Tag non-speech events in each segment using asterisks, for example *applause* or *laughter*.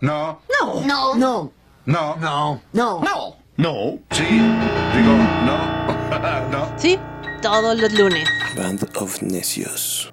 No. No. No. No. No. No. No. No. No. Sí. Digo, no. *laughs* no. Sí, todos los lunes. Band of Necios.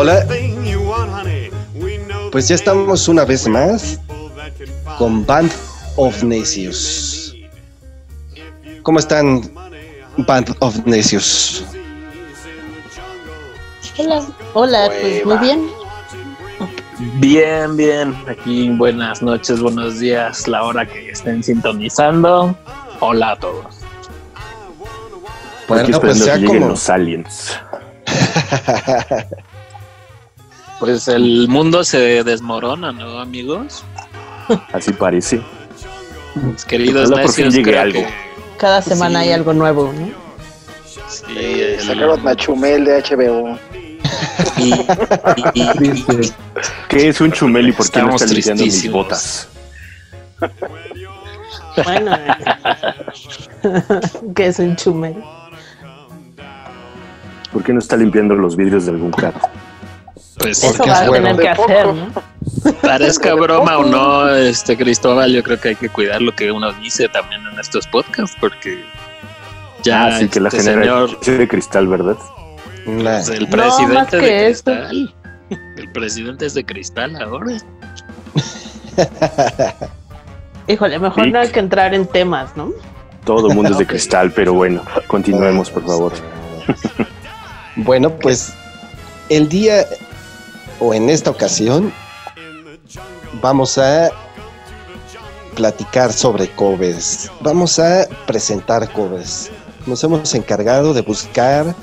Hola, Pues ya estamos una vez más con Band of Necios. ¿Cómo están, Band of Necios? Hola. Hola, pues muy bien. Bien, bien. Aquí buenas noches, buenos días, la hora que estén sintonizando. Hola a todos. Bueno, Aquí pues que lleguen como... los aliens. *laughs* Pues el mundo se desmorona, ¿no, amigos? Así parece. Mis queridos Ojalá por fin necios, llegue creo algo. que Cada semana Sí. hay algo nuevo, ¿no? sí, el- sacaron a Chumel de HBO. y, y- y- ¿Qué es un chumel y por qué no están limpiando mis botas? Bueno, que es un chumel. ¿Por qué no está limpiando los vidrios de algún carro? Pues Eso Porque va es a bueno. tener que hacer, ¿no? *laughs* parezca broma o no, este Cristóbal, yo creo que hay que cuidar lo que uno dice también en estos podcasts, porque ya Así que la este generación señor de cristal, ¿verdad? Pues, el No, más presidente que de eso. cristal. *laughs* El presidente es de cristal ahora. *laughs* Híjole, mejor Sí. no hay que entrar en temas, ¿no? Todo el mundo es de cristal, pero bueno, continuemos, por favor. Bueno, pues el día o en esta ocasión vamos a platicar sobre covers. Vamos a presentar covers. Nos hemos encargado de buscar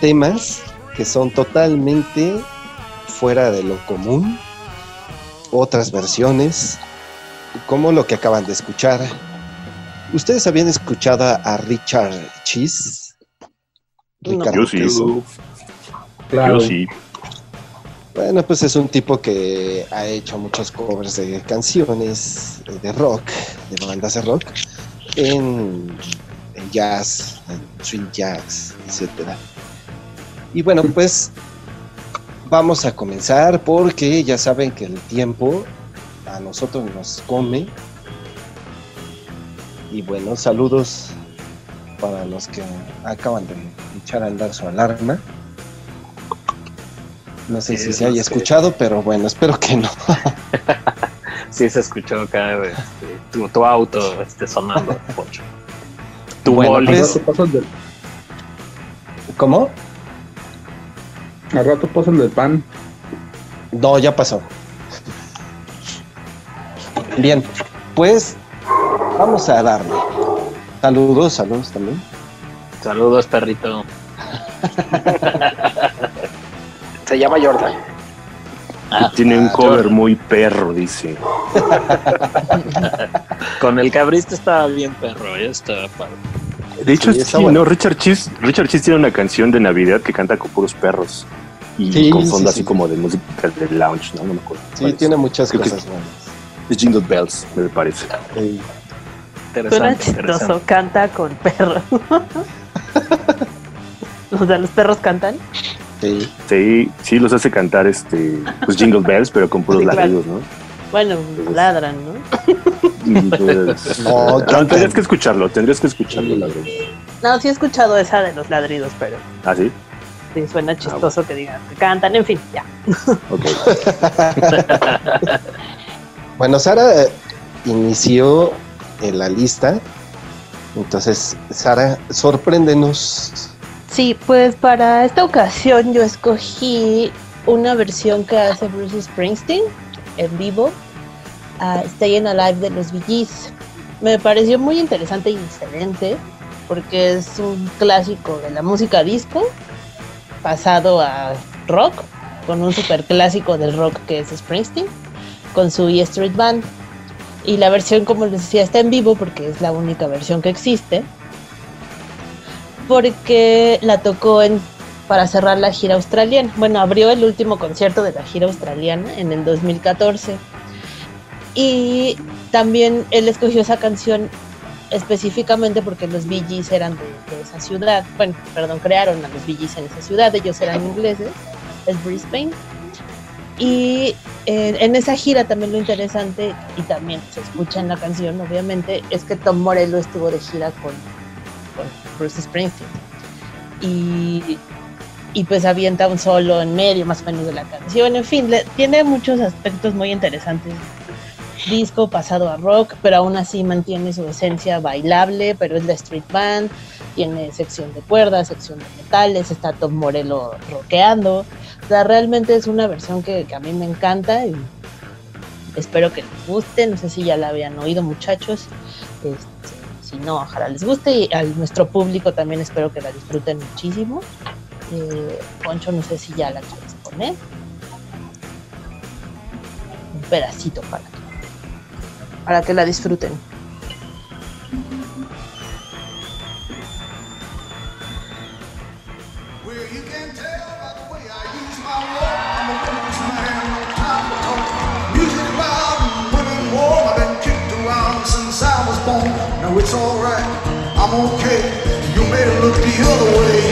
temas que son totalmente fuera de lo común, otras versiones, como lo que acaban de escuchar. ¿Ustedes habían escuchado a Richard Cheese? No. Ricardo Yo sí. Queso. Yo sí. Bueno, pues es un tipo que ha hecho muchos covers de canciones eh, de rock, de bandas de rock, en, en jazz, en swing jazz, etcétera. Y bueno, pues vamos a comenzar porque ya saben que el tiempo a nosotros nos come. Y bueno, saludos para los que acaban de echar a andar su alarma. No sé si se haya escuchado, pero bueno, espero que no. *laughs* Sí se escuchó acá este, tu, tu auto este, sonando, Poncho. Tu Bueno, boli. pues- Al rato pasan del, ¿Cómo? al rato pasan del pan. No, ya pasó. Bien, pues vamos a darle. Saludos, saludos también. Saludos, perrito. *laughs* Se llama Jordan. Ah, Tiene un Ah, cover muy perro, dice. con el cabrista estaba bien perro, ya estaba padre. De hecho, Sí, sí, está bueno. no, Richard Cheese, Richard Cheese tiene una canción de Navidad que canta con puros perros. Y Sí, con fondo sí, así sí. como de música de lounge, ¿no? No me acuerdo. Sí, tiene muchas Creo cosas buenas. Es Jingle Bells, me parece. Sí. Suena chistoso, canta con perros. *laughs* o sea, los perros cantan. Sí. Sí, sí los hace cantar este, pues Jingle *laughs* Bells, pero con puros Sí, claro. ladridos, ¿no? Bueno, ladran, ¿no? *laughs* Pues, *laughs* No, no, cantan. tendrías que escucharlo, tendrías que escucharlo, la verdad. No, sí he escuchado esa de los ladridos, pero ¿Ah, sí? sí suena chistoso que digan que cantan, en fin, ya. Ok. Bueno, Sara eh, inició en la lista. Entonces, Sara, sorpréndenos. Sí, pues para esta ocasión yo escogí una versión que hace Bruce Springsteen en vivo, a Stayin' Alive de los Gees. Me pareció muy interesante y excelente porque es un clásico de la música disco pasado a rock, con un super clásico del rock que es Springsteen, con su E Street Band. Y la versión, como les decía, está en vivo porque es la única versión que existe. Porque la tocó en, para cerrar la gira australiana. Bueno, abrió el último concierto de la gira australiana en el 2014. Y también él escogió esa canción específicamente porque los Bee Gees eran de, esa ciudad. Bueno, perdón, crearon a los Bee Gees en esa ciudad. Ellos eran ingleses, es Brisbane. Y eh, en esa gira también lo interesante, y también se escucha en la canción, obviamente, es que Tom Morello estuvo de gira con Bruce Springsteen. Y, y pues avienta un solo en medio más o menos de la canción. En fin, le- tiene muchos aspectos muy interesantes. Disco pasado a rock, pero aún así mantiene su esencia bailable, pero es la street band, tiene sección de cuerdas, sección de metales, está Tom Morello rockeando. O sea, realmente es una versión que, que a mí me encanta y espero que les guste. No sé si ya la habían oído, muchachos. Este, si no, ojalá les guste y a nuestro público también espero que la disfruten muchísimo. Eh, Poncho, no sé si ya la quieres poner. Un pedacito para para que la disfruten. It's alright, I'm okay. You may look the other way,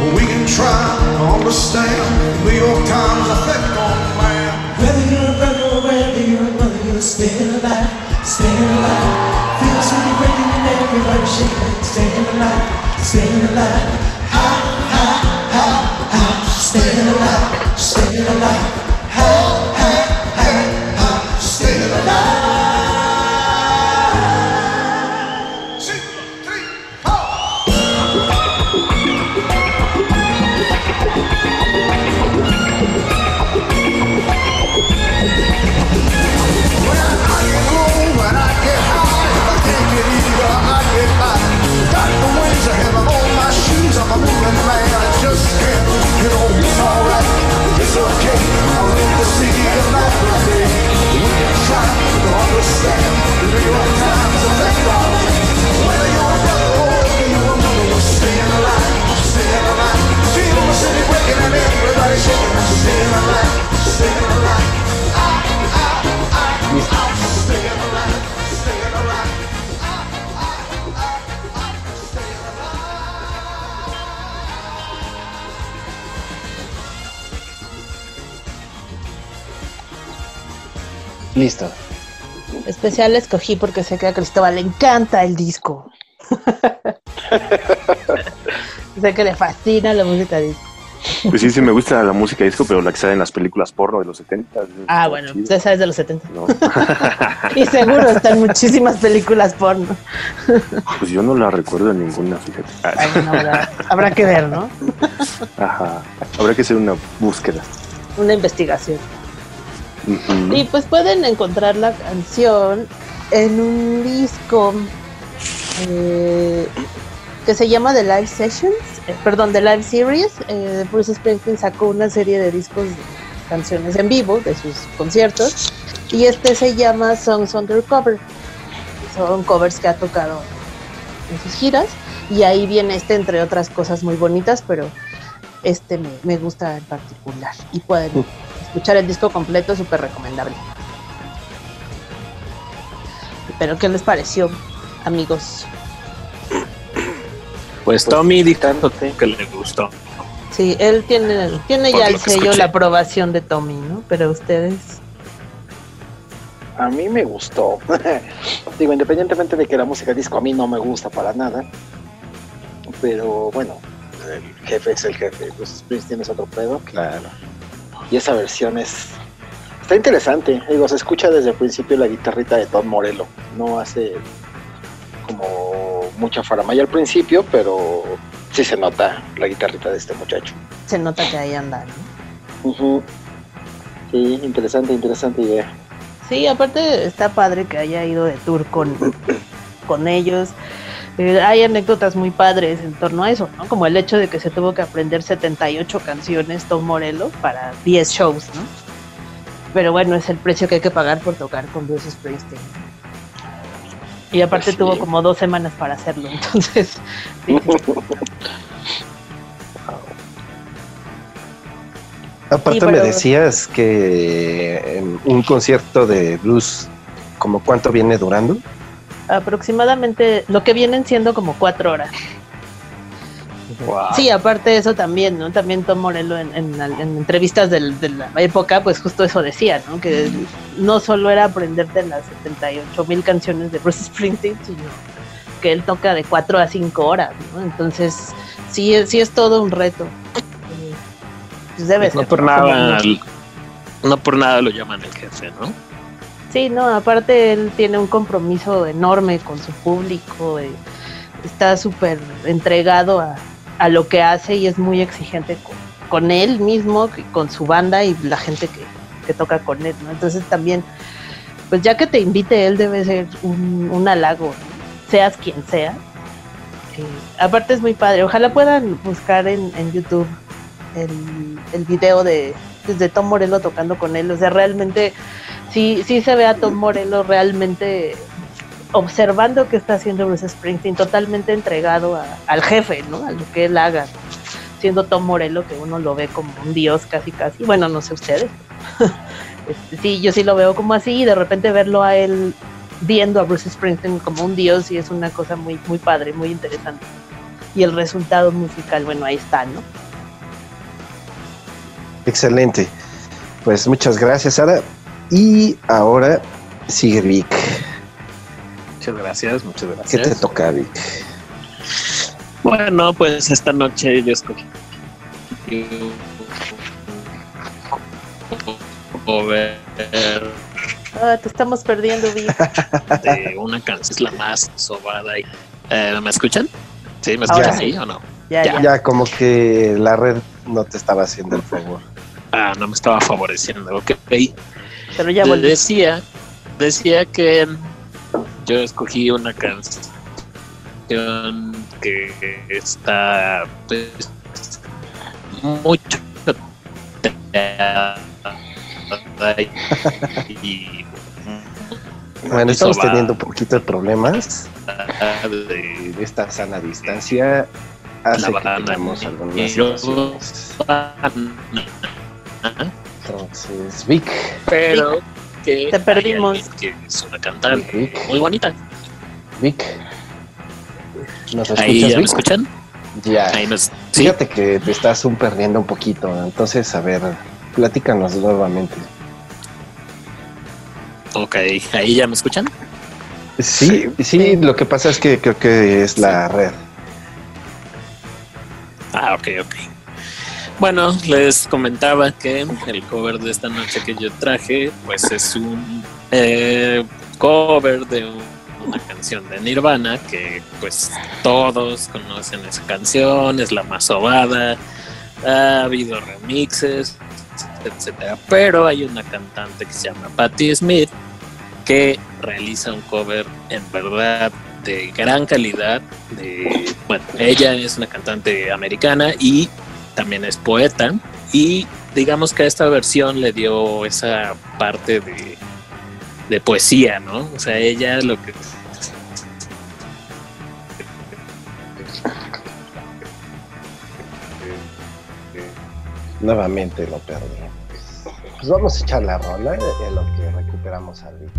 but we can try to understand New York Times effect on man. Whether you're a brother or whether you're a mother, you're staying alive, staying alive. Feel the city breaking and everybody shaking, staying alive, staying alive. Ha, ha, ha, ha, staying alive, staying alive. Ha, Listo. Especial escogí porque sé que a Cristóbal le encanta el disco. *laughs* sé que le fascina la música disco. Pues sí, sí me gusta la música disco, pero la que sale en las películas porno de los 70. Ah, bueno, Chido. esa es de los 70. No. *laughs* Y seguro están muchísimas películas porno. Pues yo no la recuerdo en ninguna, fíjate. Habrá, habrá que ver, ¿no? Ajá. Habrá que hacer una búsqueda. Una investigación. Ujú. Y pues pueden encontrar la canción en un disco eh, que se llama The Live Sessions, eh, perdón, The Live Series. Eh, Bruce Springsteen sacó una serie de discos de canciones en vivo de sus conciertos y este se llama Songs Undercover. Son covers que ha tocado en sus giras y ahí viene este entre otras cosas muy bonitas, pero este me, me gusta en particular y pueden escuchar el disco completo, súper recomendable. Pero ¿qué les pareció, amigos? Pues Tommy dijo que le gustó. Sí, él tiene, tiene Por ya el sello, escuché. la aprobación de Tommy, ¿no? Pero ustedes, A mí me gustó. *laughs* Digo, independientemente de que la música disco a mí no me gusta para nada. Pero bueno, el jefe es el jefe. Bruce Springsteen es otro pedo. Claro. Y esa versión es. Está interesante. Digo, se escucha desde el principio la guitarrita de Tom Morello. No hace como mucha faramaya al principio, pero sí se nota la guitarrita de este muchacho. se nota que ahí. Ujú. Sí, interesante, interesante idea. Sí, aparte está padre que haya ido de tour con, con ellos. Eh, hay anécdotas muy padres en torno a eso, ¿no? Como el hecho de que se tuvo que aprender 78 canciones Tom Morello para 10 shows, ¿no? Pero bueno, es el precio que hay que pagar por tocar con Bruce Springsteen. Y aparte tuvo como dos semanas para hacerlo, *laughs* entonces... sí, sí. Aparte Sí, me decías que en un concierto de blues, como cuánto viene durando? Aproximadamente lo que vienen siendo como cuatro horas. Wow. Sí, aparte de eso también, ¿no? También Tom Morello en, en- en entrevistas del- de la época, pues justo eso decía, ¿no? Que no solo era aprenderte las 78 mil canciones de Bruce Springsteen, sino que él toca de 4 a 5 horas, ¿no? Entonces, sí, es- sí es todo un reto. Pues debe no ser. por ¿no? nada, no por nada lo llaman el jefe, ¿no? Sí, no, aparte él tiene un compromiso enorme con su público, eh, está súper entregado a, a lo que hace y es muy exigente con, él mismo, con su banda y la gente que, que toca con él, ¿no? Entonces también, pues ya que te invite él debe ser un, un halago, seas quien sea. Eh, aparte es muy padre, ojalá puedan buscar en, en YouTube el, el video de, de Tom Morello tocando con él, o sea, realmente sí, sí se ve a Tom Morello realmente observando qué está haciendo Bruce Springsteen, totalmente entregado a- al jefe, ¿no? A lo que él haga. Siendo Tom Morello, que uno lo ve como un dios casi casi. Bueno, no sé ustedes. *laughs* Este, sí, yo sí lo veo como así y de repente verlo a él viendo a Bruce Springsteen como un dios y es una cosa muy, muy padre, muy interesante. Y el resultado musical, bueno, ahí está, ¿no? Excelente. Pues muchas gracias, Sara. Y ahora sigue Vic. Muchas gracias, muchas ¿Qué gracias. te toca, Vic? Bueno, pues esta noche yo escogí cover Ah, te estamos perdiendo, Vic. *laughs* de una canción, es la más sobada. y- Eh, ¿Me escuchan? ¿Sí? ¿Me Ahora escuchan sí. ahí o no? Ya, ya. Ya como que la red no te estaba haciendo el favor. Ah, no me estaba favoreciendo. Ok. Pero ya volví. decía, decía que yo escogí una canción que está pues, mucho *laughs* y Bueno, estamos teniendo un poquito de problemas. de Esta sana distancia hace La que tengamos algunas situaciones. Entonces, Vic, pero que Te perdimos. que es una cantante Vic, muy bonita. Vic. ¿Nos Ahí ya me escuchan. Ya. Ahí sí. Fíjate que te estás un perdiendo un poquito. Entonces, a ver, platícanos nuevamente. Ok, ahí ya me escuchan. Sí, sí, lo que pasa es que creo que es la red. Ah, ok, ok. Bueno, les comentaba que el cover de esta noche que yo traje, pues es un eh, cover de un- una canción de Nirvana que pues todos conocen esa canción, es la más sobada, ha habido remixes, etcétera, pero hay una cantante que se llama Patti Smith que realiza un cover en verdad de gran calidad. Bueno, ella es una cantante americana y también es poeta y digamos que a esta versión le dio esa parte de, poesía, ¿no? O sea, ella lo que Nuevamente lo perdí. Pues vamos a echar la rola en lo que recuperamos Vic.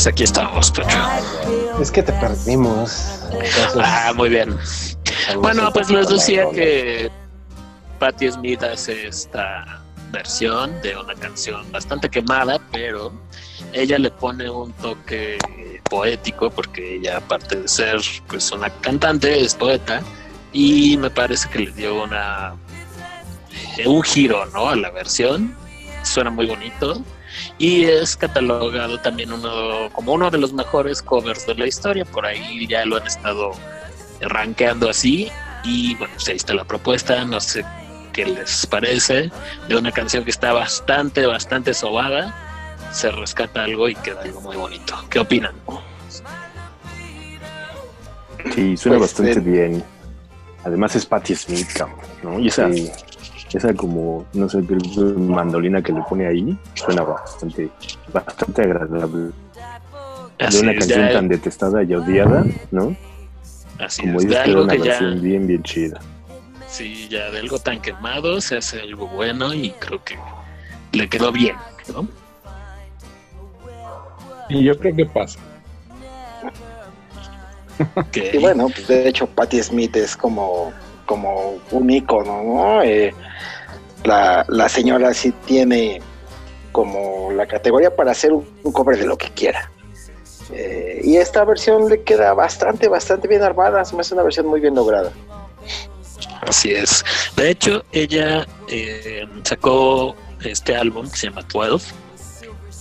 Estamos, aquí estamos, Pecho. Es que te perdimos. Entonces, Ah, muy bien. Bueno, pues les decía que Patti Smith hace esta versión de una canción bastante quemada, pero ella le pone un toque poético porque ella aparte de ser pues una cantante es poeta y me parece que le dio una un giro no a la versión suena muy bonito y es catalogado también uno como uno de los mejores covers de la historia por ahí ya lo han estado rankeando así y bueno pues ahí está la propuesta no sé qué les parece de una canción que está bastante bastante sobada se rescata algo y queda algo muy bonito ¿qué opinan? Sí, suena Pues, bastante eh, bien. Además es Patti Smith, cabrón, ¿no? Y esa, esa como, no sé, qué mandolina que le pone ahí, suena bastante, bastante agradable. De una es, canción ya- tan detestada y odiada, ¿no? así Como es, de dices, algo una que ya bien, bien chida. sí, ya de algo tan quemado se hace algo bueno y creo que le quedó bien ¿no? Y yo creo que pasa. Y bueno, pues de hecho Patti Smith es como, como un ícono, ¿no? Eh, la, la señora sí tiene como la categoría para hacer un, cover de lo que quiera. Eh, y esta versión le queda bastante, bastante bien armada, se una versión muy bien lograda. Así es. De hecho, ella eh, sacó este álbum que se llama 12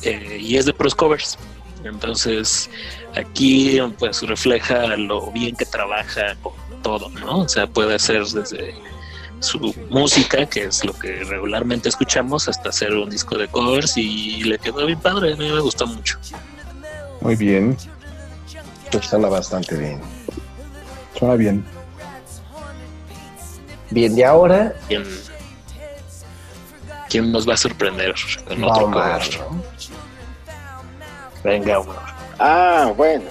eh, y es de pros covers. Entonces, aquí pues refleja lo bien que trabaja todo, ¿no? O sea, puede hacer desde su música, que es lo que regularmente escuchamos, hasta hacer un disco de covers y le quedó bien padre. A mí me gustó mucho. Muy bien. Pues suena bastante bien. Suena bien. Bien, y ahora ¿Quién, quién nos va a sorprender con otro Omar, cover? ¿no? Venga, Omar. Ah, bueno.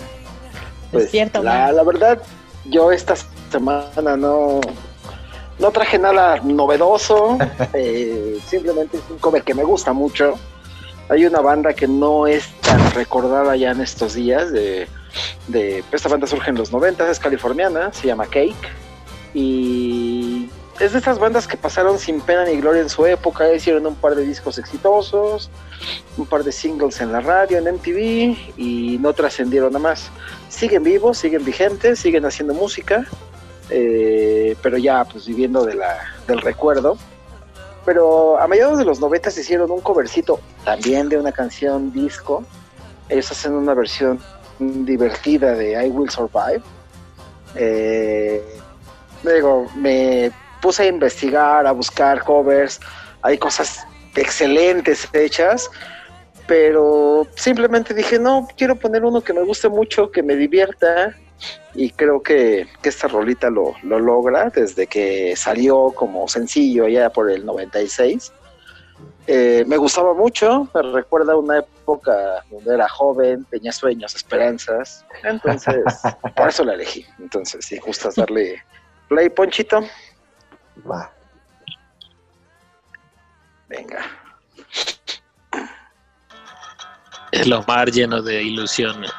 Pues Despierta, la, la verdad, yo esta semana no, no traje nada novedoso. *laughs* eh, simplemente es un cover que me gusta mucho. Hay una banda que no es tan recordada ya en estos días. De, de- esta banda surge en los 90, es californiana, se llama Cake. Y es de estas bandas que pasaron sin pena ni gloria en su época. Hicieron un par de discos exitosos, un par de singles en la radio, en MTV y no trascendieron nada más. Siguen vivos, siguen vigentes, siguen haciendo música, eh, pero ya pues viviendo del recuerdo. Pero a mediados de los 90 hicieron un covercito también de una canción disco. Ellos hacen una versión divertida de I Will Survive. Eh, me puse a investigar, a buscar covers. Hay cosas excelentes hechas, pero simplemente dije, no, quiero poner uno que me guste mucho, que me divierta, y creo que, que esta rolita lo, lo logra desde que salió como sencillo ya por el 96. Eh, me gustaba mucho, me recuerda una época donde era joven, tenía sueños, esperanzas, entonces *laughs* por eso la elegí. Entonces, si gustas darle play, Ponchito, Va. venga. El Omar lleno de ilusiones.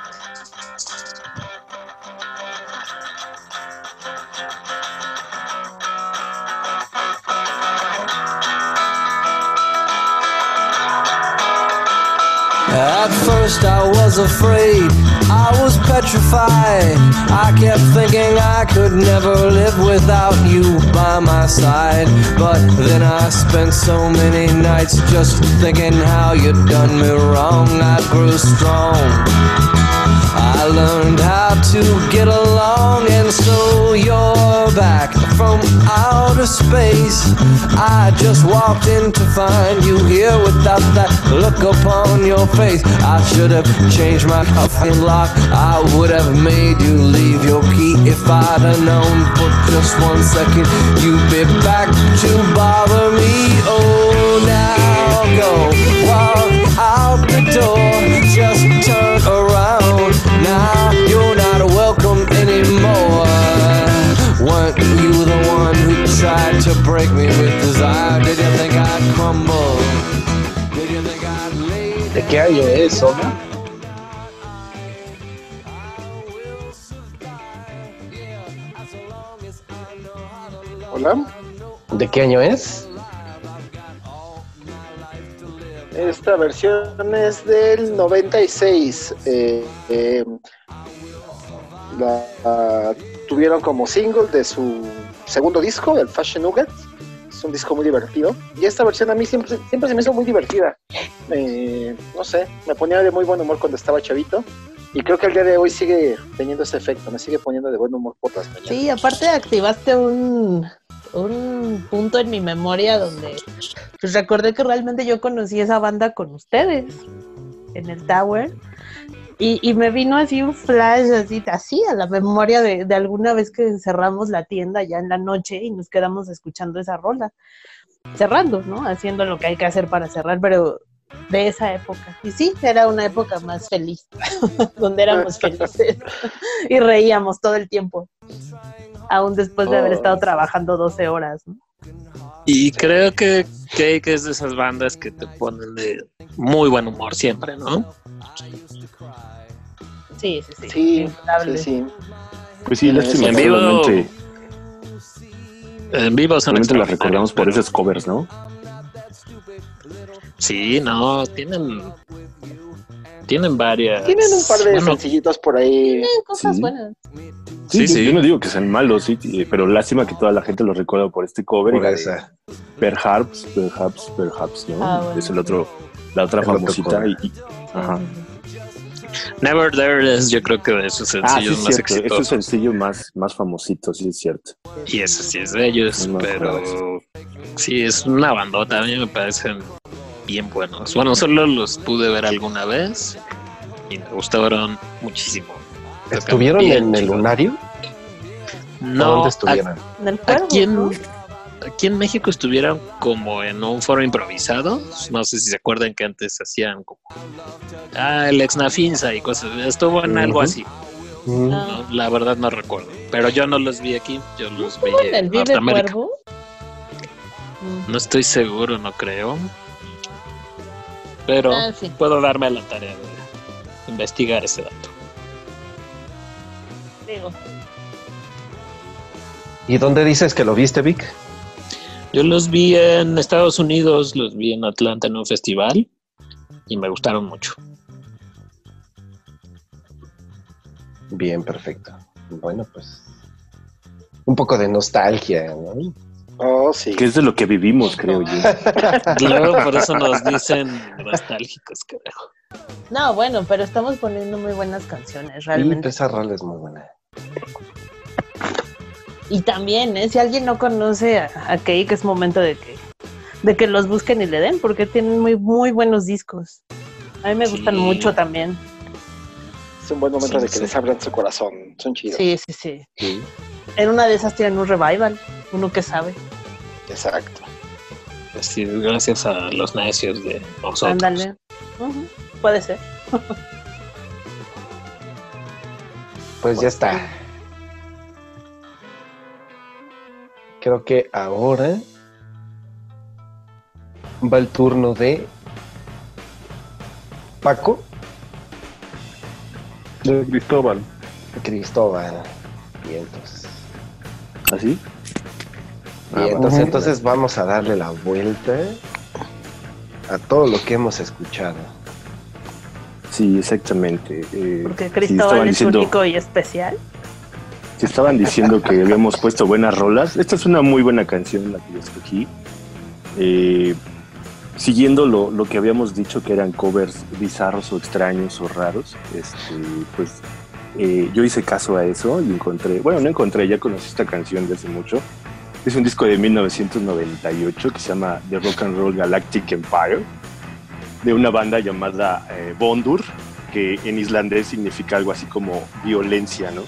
At first I was afraid, I was petrified. I kept thinking I could never live without you by my side. But then I spent so many nights just thinking how you'd done me wrong. I grew strong. I learned how to get along, and so you're back from outer space. I just walked in to find you here without that look upon your face. I should have changed my fucking lock. I would have made you leave your key if I'd have known for just one second you'd be back to bother me. Oh, now go walk tried to break me with desire. Did you think I'd crumble? Did you think I'd ¿De qué año es? Hola. ¿De qué año es? Esta versión es del 96. Eh, eh, la, la, tuvieron como single de su segundo disco, el Fashion Nugget. Es un disco muy divertido. Y esta versión a mí siempre, siempre se me hizo muy divertida. Eh, no sé, me ponía de muy buen humor cuando estaba chavito. Y creo que el día de hoy sigue teniendo ese efecto. Me sigue poniendo de buen humor por las mañanas. Sí, aparte activaste un, un punto en mi memoria donde pues recordé que realmente yo conocí esa banda con ustedes en el Tower. Y, y me vino así un flash así, así a la memoria de, de alguna vez que cerramos la tienda ya en la noche y nos quedamos escuchando esa rola. Cerrando, ¿no? Haciendo lo que hay que hacer para cerrar, pero de esa época. Y sí, era una época más feliz, *laughs* donde éramos *laughs* felices y reíamos todo el tiempo, aún después de haber Oh. estado trabajando 12 horas. ¿no? Y creo que Cake es de esas bandas que te ponen de muy buen humor siempre, ¿no? Sí, sí, sí. Sí, sí, sí. Pues sí, lástima En vivo- solamente, En vivo son solamente las recordamos por pero- esos covers, ¿no? Sí, no, tienen. Tienen varias. Tienen un par de bueno, sencillitos por ahí. Tienen cosas Sí. buenas. Sí, Sí, yo- sí. Yo no digo que sean malos, sí, pero lástima que toda la gente los recuerda por este cover. Por esa. Perhaps, perhaps, perhaps, ¿no? Ah, bueno. Es el otro, la otra El famosita. y- y- Ajá. Never There es, yo creo que de sus Ah, sí, sencillos más cierto. Es exitosos. sencillo más, más famosito, sí, es cierto. Y ese sí es de ellos, No pero sí, es una bandota. A mí me parecen bien buenos. Bueno, solo los pude ver alguna vez y me gustaron muchísimo. ¿Estuvieron en el lunario? ¿O No, ¿Dónde estuvieron? En el cuervo, Aquí en, ¿no? Aquí en México estuvieron como en un foro improvisado. No sé si se acuerdan que antes hacían como ah, el Exnafinsa y cosas. Estuvo en algo así. ¿no? La verdad no recuerdo. Pero yo no los vi aquí. Yo los vi ¿Estuvo en el Norteamérica. Cuervo? No estoy seguro, no creo. Pero Ah, sí. puedo darme a la tarea de investigar ese dato. Digo, ¿Y dónde dices que lo viste, Vic? Yo los vi en Estados Unidos, los vi en Atlanta en un festival y me gustaron mucho. Bien, perfecto. Bueno, pues. Un poco de nostalgia, ¿no? Oh, sí. Que es de lo que vivimos, creo yo. *laughs* Luego por eso nos dicen nostálgicos, carajo. No, bueno, pero estamos poniendo muy buenas canciones, Y realmente. esa rola es muy buena. Y también, ¿eh? si alguien no conoce a, a Cake, es momento de que, de que los busquen y le den, porque tienen muy, muy buenos discos. A mí me gustan mucho también. Es un buen momento Sí, de que sí. les abran su corazón. Son chidos. Sí, sí, sí. Sí. En una de esas tienen un revival, uno que sabe. Exacto. Así, gracias a los necios de nosotros. Ándale. Puede ser. Pues ya está. Creo que ahora va el turno de Paco De Cristóbal. Cristóbal. Y entonces, ¿Así? Ah, bien, bueno. entonces, entonces vamos a darle la vuelta a todo lo que hemos escuchado. Sí, exactamente. Eh, Porque Cristóbal es diciendo, único y especial. Si estaban diciendo que habíamos puesto buenas rolas. Esta es una muy buena canción la que escogí. Eh, siguiendo lo, lo que habíamos dicho que eran covers bizarros o extraños o raros, este, pues eh, yo hice caso a eso y encontré, bueno, no encontré, ya conocí esta canción de hace mucho. Es un disco de 1998 que se llama The Rock and Roll Galactic Empire, de una banda llamada eh, Bondur, que en islandés significa algo así como violencia, ¿no?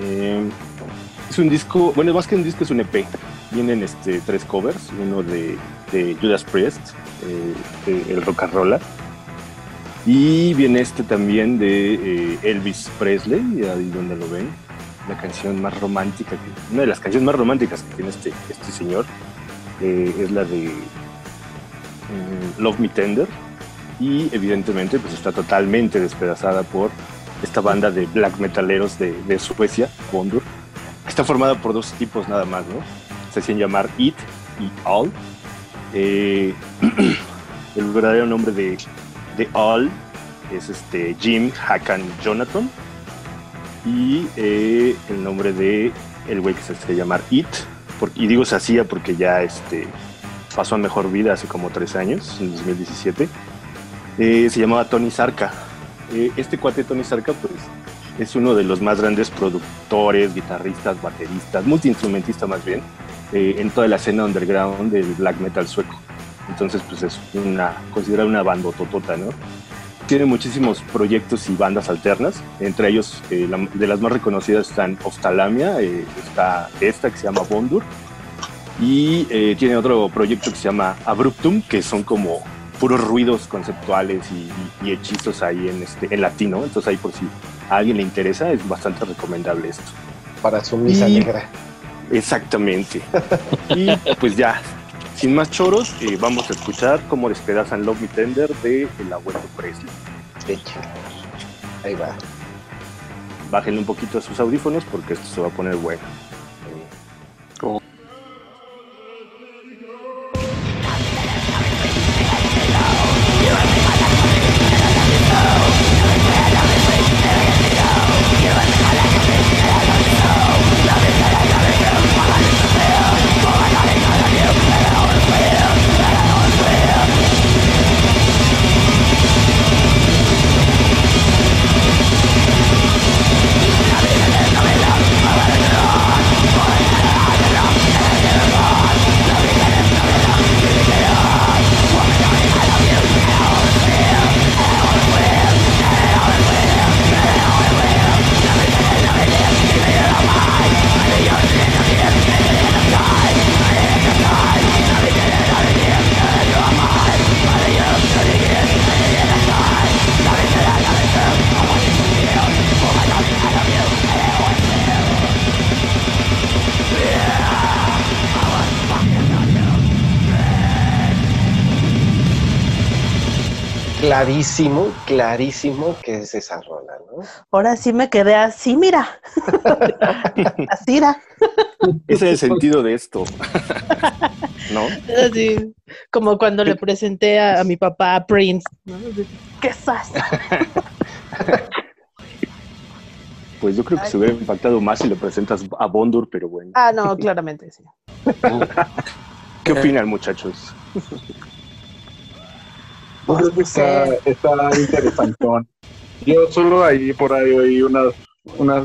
Eh, es un disco, bueno, más que un disco es un EP. Vienen este, tres covers, uno de, de Judas Priest, eh, el rock and roll, y viene este también de eh, Elvis Presley, ahí donde lo ven, la canción más romántica, una de las canciones más románticas que tiene este, este señor, eh, es la de Love Me Tender, y evidentemente pues está totalmente despedazada por esta banda de black metaleros de, de Suecia, Bondur, está formada por dos tipos nada más, ¿no? se hacían llamar It y All. Eh, *clears throat* el verdadero nombre de, de All es este Jim Hakan Jonathan. Y eh, el nombre de el güey que se hacía llamar It. y digo se hacía porque ya este, pasó a mejor vida hace como tres años, en 2017. Eh, se llamaba Tony Sarka. Eh, este cuate Tony Sarka, pues, es uno de los más grandes productores, guitarristas, bateristas, multiinstrumentista más bien, eh, en toda la escena underground del black metal sueco. Entonces, pues es una, considerada una bandototota, ¿no? Tiene muchísimos proyectos y bandas alternas, entre ellos eh, de las más reconocidas están Oftalamia, eh, está esta que se llama Bondur, y tiene otro proyecto que se llama Abruptum, que son como puros ruidos conceptuales y, y- y hechizos ahí en, este, en latino. Entonces ahí por si a alguien le interesa, es bastante recomendable esto. Para su misa Y- negra. Exactamente. *laughs* y pues ya, sin más choros, eh, vamos a escuchar cómo despedazan Love Me Tender de El Abuelo Presley. Échale. Ahí va. Bájenle un poquito a sus audífonos porque esto se va a poner bueno. Clarísimo, clarísimo que es esa rola, ¿no? Ahora sí me quedé así, mira. *laughs* así era. Ese es el sentido de esto. *laughs* ¿No? Así, como cuando le presenté a, a mi papá a Prince. ¿no? ¿Qué sas? *laughs* Pues yo creo que se hubiera impactado más si le presentas a Bondur, pero bueno. Ah, no, claramente sí. ¿Qué opinan, muchachos? Yo creo que está, está interesantón. Yo solo ahí por ahí oí unas, unas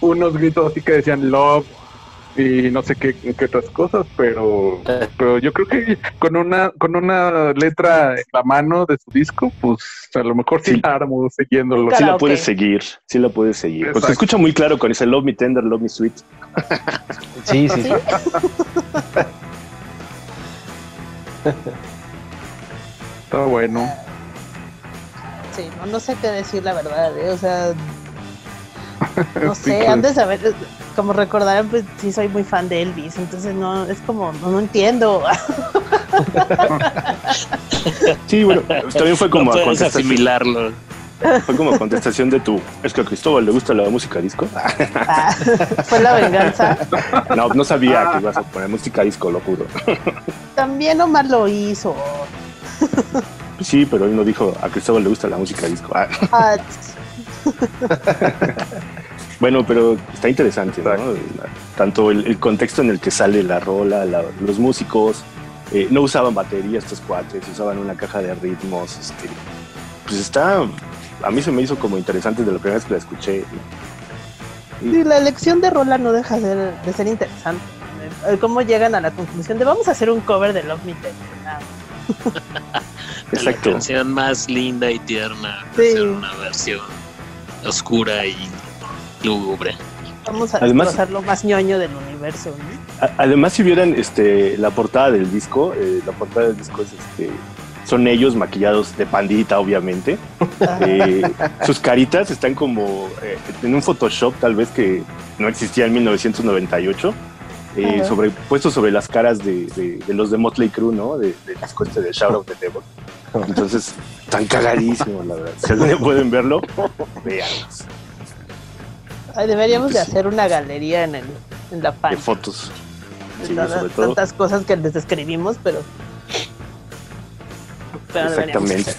unos gritos así que decían love y no sé qué, qué otras cosas, pero pero yo creo que con una con una letra en la mano de su disco, pues a lo mejor sí, Sí. la armo siguiéndolo. Sí la puedes seguir, sí la puedes seguir. Pues Exacto. se escucha muy claro con ese Love Me Tender, Love Me Sweet. Sí, sí, sí. *laughs* *laughs* Está bueno. Sí, no, no sé qué decir la verdad, ¿eh? o sea, *laughs* no Sí, sé, pues. antes de saber, como recordarán, pues sí soy muy fan de Elvis, entonces no, es como, no, no entiendo. *laughs* Sí, bueno, *laughs* también fue como no a contestación, asimilarlo. fue como contestación de tu, es que a Cristóbal le gusta la música disco. Ah, Fue la venganza. No, no sabía que ibas a poner música disco, lo juro. También Omar lo hizo. Sí, pero él no dijo a Cristóbal le gusta la música disco. Ah, Ah, *laughs* Bueno, pero está interesante, ¿no? Tanto el, el contexto en el que sale la rola, la- los músicos, eh, no usaban batería estos cuates, usaban una caja de ritmos, este, pues está, a mí se me hizo como interesante de la primera vez que la escuché. sí, la elección de rola no deja de, de ser interesante. ¿Cómo llegan a la conclusión de vamos a hacer un cover de Love Me Tender? Ah, *laughs* La Exacto. canción más linda y tierna. Sí. Hacer una versión oscura y lúgubre. Vamos a Además- lo más ñoño del universo. Además, si vieran este, la portada del disco, eh, la portada del disco es este, son ellos maquillados de pandita, obviamente. Eh, sus caritas están como eh, en un Photoshop, tal vez que no existía en 1998, eh, Ajá. sobre, puesto sobre las caras de, de- de los de Motley Crue, ¿no? De- Del disco este de Shout of the Devil. Entonces, *laughs* tan cagadísimos, la verdad. Si día pueden verlo, véanlos. Ay, deberíamos de hacer una galería en el en la fan. de fotos. de Sí, sobre todo. tantas cosas que les describimos, pero. pero Exactamente.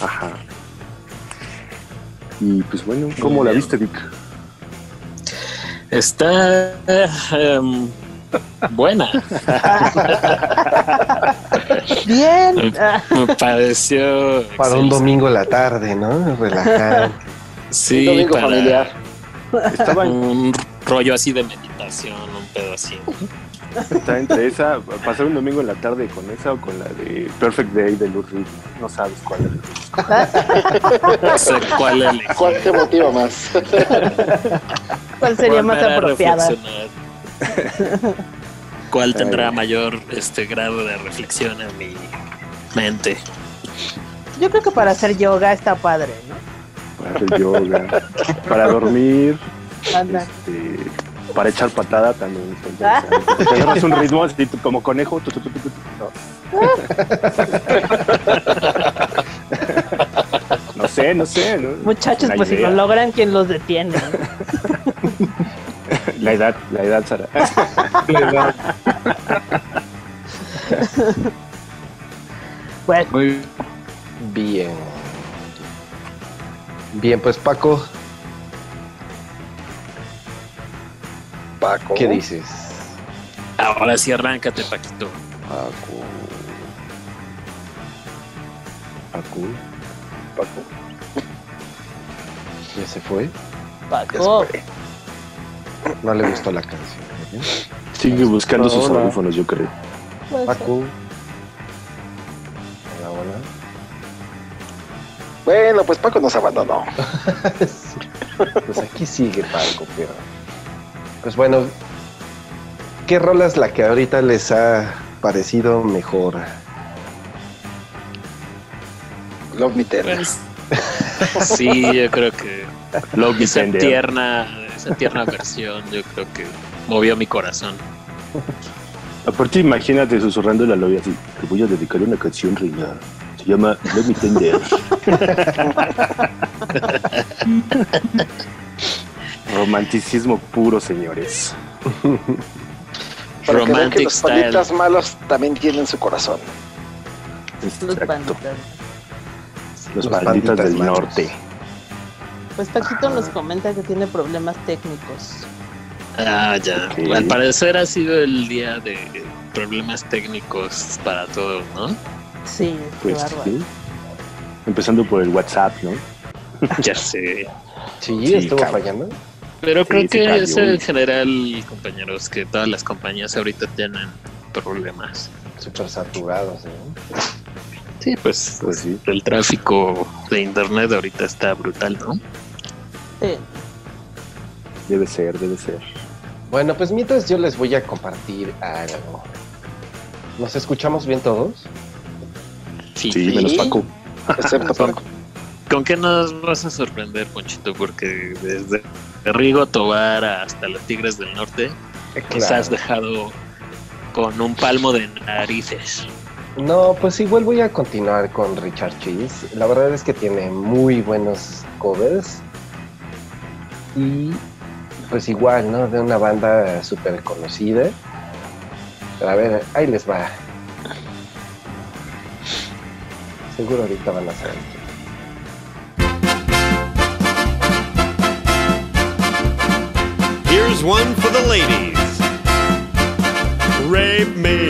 Ajá. Y pues bueno, ¿cómo la viste, Vic? Está em, buena. Bien. Me pareció. Para un domingo en la tarde, ¿no? Relajante. Sí, Un domingo para familiar. Estaba, un rollo así de meditación, un pedo así. Está entre esa, pasar un domingo en la tarde con esa o con la de Perfect Day de Lou Reed. No sabes cuál es. No sé cuál elegir. ¿Cuál te motiva más? ¿Cuál sería ¿Cuál más apropiada? ¿Cuál tendrá mayor este grado de reflexión en mi mente? Yo creo que para hacer yoga está padre, ¿no? Para hacer yoga, para dormir, Anda. este, para echar patada también. Te agarras un ritmo así como conejo. tu, tu, tu, tu, tu, No. No sé, no sé. ¿no? Muchachos, Una pues si lo logran, ¿quién los detiene? La edad, la edad, Sara. *laughs* Bueno, Muy Bien. Bien, pues Paco, Paco. ¿qué dices? Ahora sí, arráncate, Paquito. Paco. Paco. Paco. ¿Ya se fue? Paco. No le gustó la canción. ¿eh? Sigue buscando sus audífonos, yo creo. Paco. Hola, hola. Bueno, pues Paco nos abandonó. *laughs* Pues aquí sigue Paco, pero. Pues bueno, ¿qué rola es la que ahorita les ha parecido mejor? Love Me Tender. Pues, *laughs* sí, yo creo que Love Me esa Tender. tierna, esa tierna versión, yo creo que movió mi corazón. Aparte, imagínate susurrando la novia así. Te voy a dedicar una canción, reina. Se llama Let Me Tender. *laughs* Romanticismo puro, señores. Para que vean que Romantic los style. panditas malos también tienen su corazón. Los Exacto. panditas. Los del malos. norte. Pues Paquito nos comenta que tiene problemas técnicos. Ah, ya. Al parecer ha sido el día de problemas técnicos para todos, ¿no? Sí, Pues sí. Empezando por el WhatsApp, ¿no? Ya sé. Sí, Sí, estuvo cabrón. fallando. Pero Sí, creo sí que cayó. es en general, compañeros, que todas las compañías ahorita tienen problemas. Súper saturados, ¿eh? Sí, pues, Pues sí. el tráfico de internet ahorita está brutal, ¿no? Sí. Debe ser, debe ser. Bueno, pues mientras yo les voy a compartir algo. ¿Nos escuchamos bien todos? Sí. Sí, menos Paco. Excepto *laughs* Paco. ¿Con qué nos vas a sorprender, Ponchito? Porque desde Rigo Tobar hasta los Tigres del Norte nos Claro. has dejado con un palmo de narices. No, pues igual voy a continuar con Richard Cheese. La verdad es que tiene muy buenos covers. Y pues igual, ¿no? De una banda súper conocida. Pero a ver, ahí les va. Seguro ahorita van a saber. Here's one for the ladies. Rape me.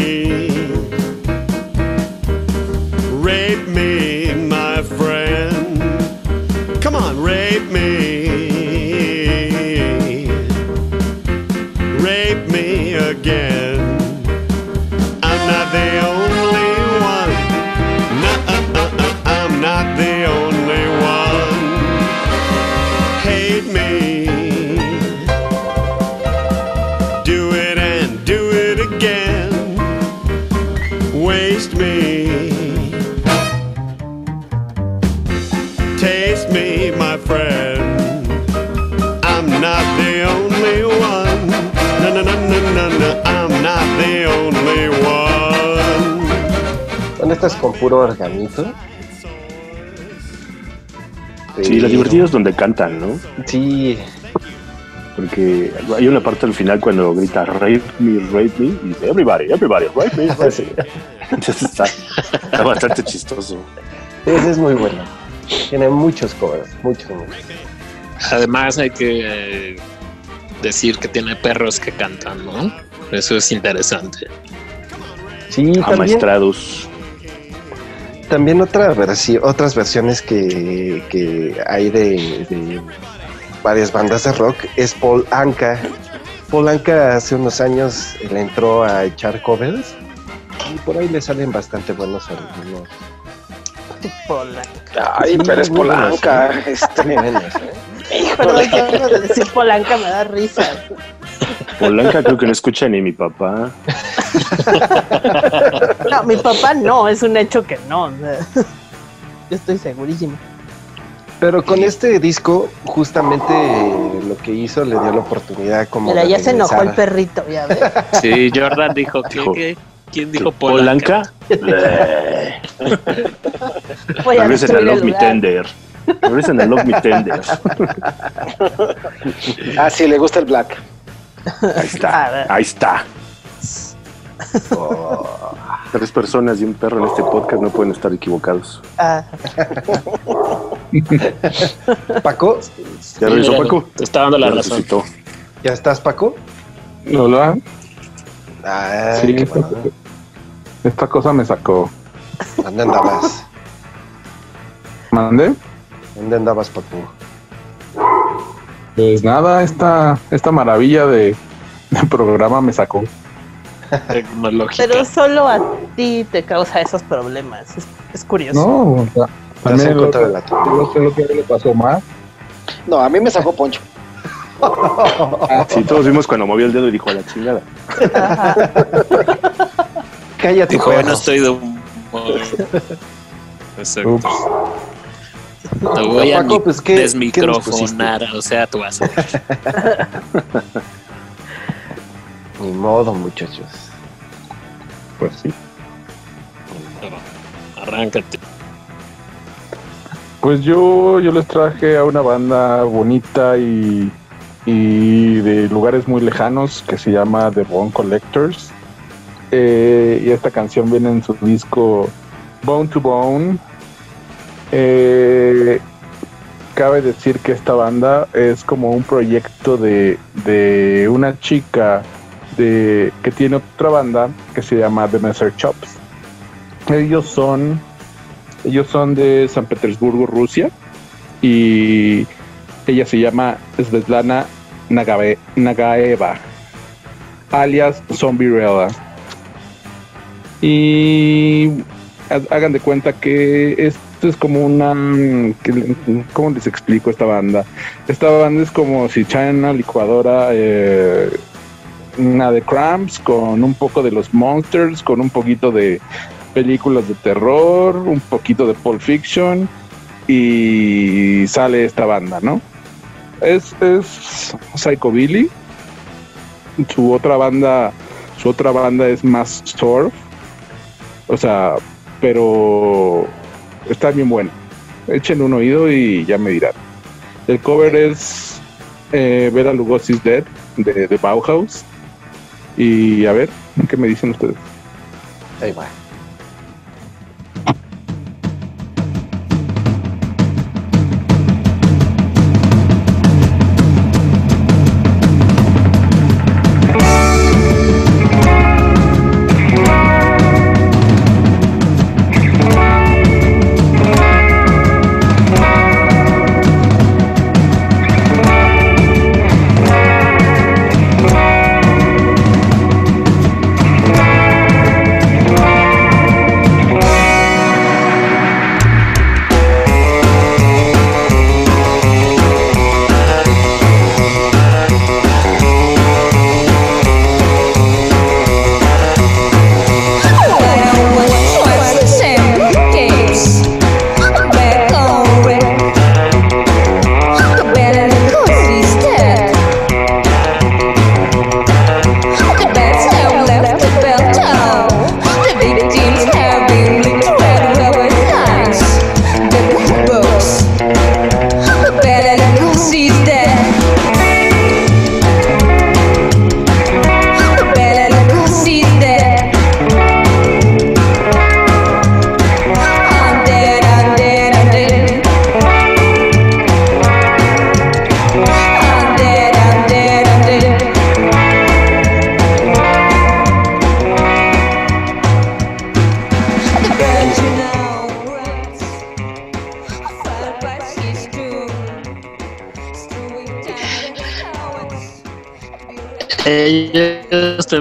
Con puro organito. Sí, lo Pero- divertido es donde cantan, ¿no? Sí. Porque hay una parte al final cuando grita rape me, rape me, y dice everybody, everybody, rape me, rape Sí. me. *laughs* Entonces está, está bastante chistoso. Ese es muy bueno. Tiene muchos covers, muchos, muchos. Además hay que eh, decir que tiene perros que cantan, ¿no? Eso es interesante. Sí, también, Amaestrados. También otra versi- otras versiones que, que hay de, de varias bandas de rock es Paul Anka. Paul Anka hace unos años le entró a echar covers y por ahí le salen bastante buenos algunos. Polanca. Ay, Sí, pero es buenos, Polanca. Este, buenos, ¿eh? *laughs* Yo de decir Polanca me da risa. Polanca creo que no escucha ni mi papá. *laughs* No, mi papá no, es un hecho que no. o sea, Yo estoy segurísimo. Pero con este disco, justamente lo que hizo le dio la oportunidad como. Mira, ya se enojó el perrito, ya ves. *laughs* Sí, Jordan dijo que, ¿quién dijo Polanca? *laughs* ¿Polanca? Regresen a Love Me. Tender. Regresen a Love Me Tender. ah, sí, le gusta el black. Ahí está. Ahí está. *laughs* Tres personas y un perro en este podcast no pueden estar equivocados. Ah, *laughs* Paco, ¿Ya Mira, Paco? Te está dando la Ya razón. ¿ya estás, Paco? Hola. Ay, Sí, qué esta, bueno. esta cosa me sacó. ¿Dónde andabas? ¿Mandé? ¿Dónde andabas, Paco? Pues nada, esta, esta maravilla de, de programa me sacó. *laughs* Tecnológica. pero solo a ti te causa esos problemas. Es, es curioso. No, o sea, de la otro- el otro día le pasó más. No, a mí me sacó Poncho. *laughs* Sí, todos vimos cuando movió el dedo y dijo a la chingada. *laughs* Cállate, Dijo, perro. no estoy de. Exacto. Ups. Te voy a Paco, mi- pues, ¿qué- qué desmicrofonar, o sea, tú vas a ver. Ni modo, muchachos. Pues sí. Arráncate. Pues yo, yo les traje a una banda bonita y, y de lugares muy lejanos que se llama The Bone Collectors. Eh, y esta canción viene en su disco Bone to Bone. Eh, cabe decir que esta banda es como un proyecto de, de una chica que tiene otra banda que se llama The Messer Chops. Ellos son ellos son de San Petersburgo, Rusia. Y ella se llama Svetlana Nagabe- Nagaeva, alias Zombirella. Y ha- hagan de cuenta que esto es como una. ¿Cómo les explico esta banda? Esta banda es como si echaran una licuadora. eh, una de Cramps con un poco de los Monsters, con un poquito de películas de terror, un poquito de Pulp Fiction y sale esta banda, ¿no? Es, es Psychobilly. Su otra banda, su otra banda es más surf. O sea, pero está bien bueno. Echen un oído y ya me dirán. El cover es eh, Bela Lugosi's Dead de, de Bauhaus. Y a ver, ¿qué me dicen ustedes? Ahí va.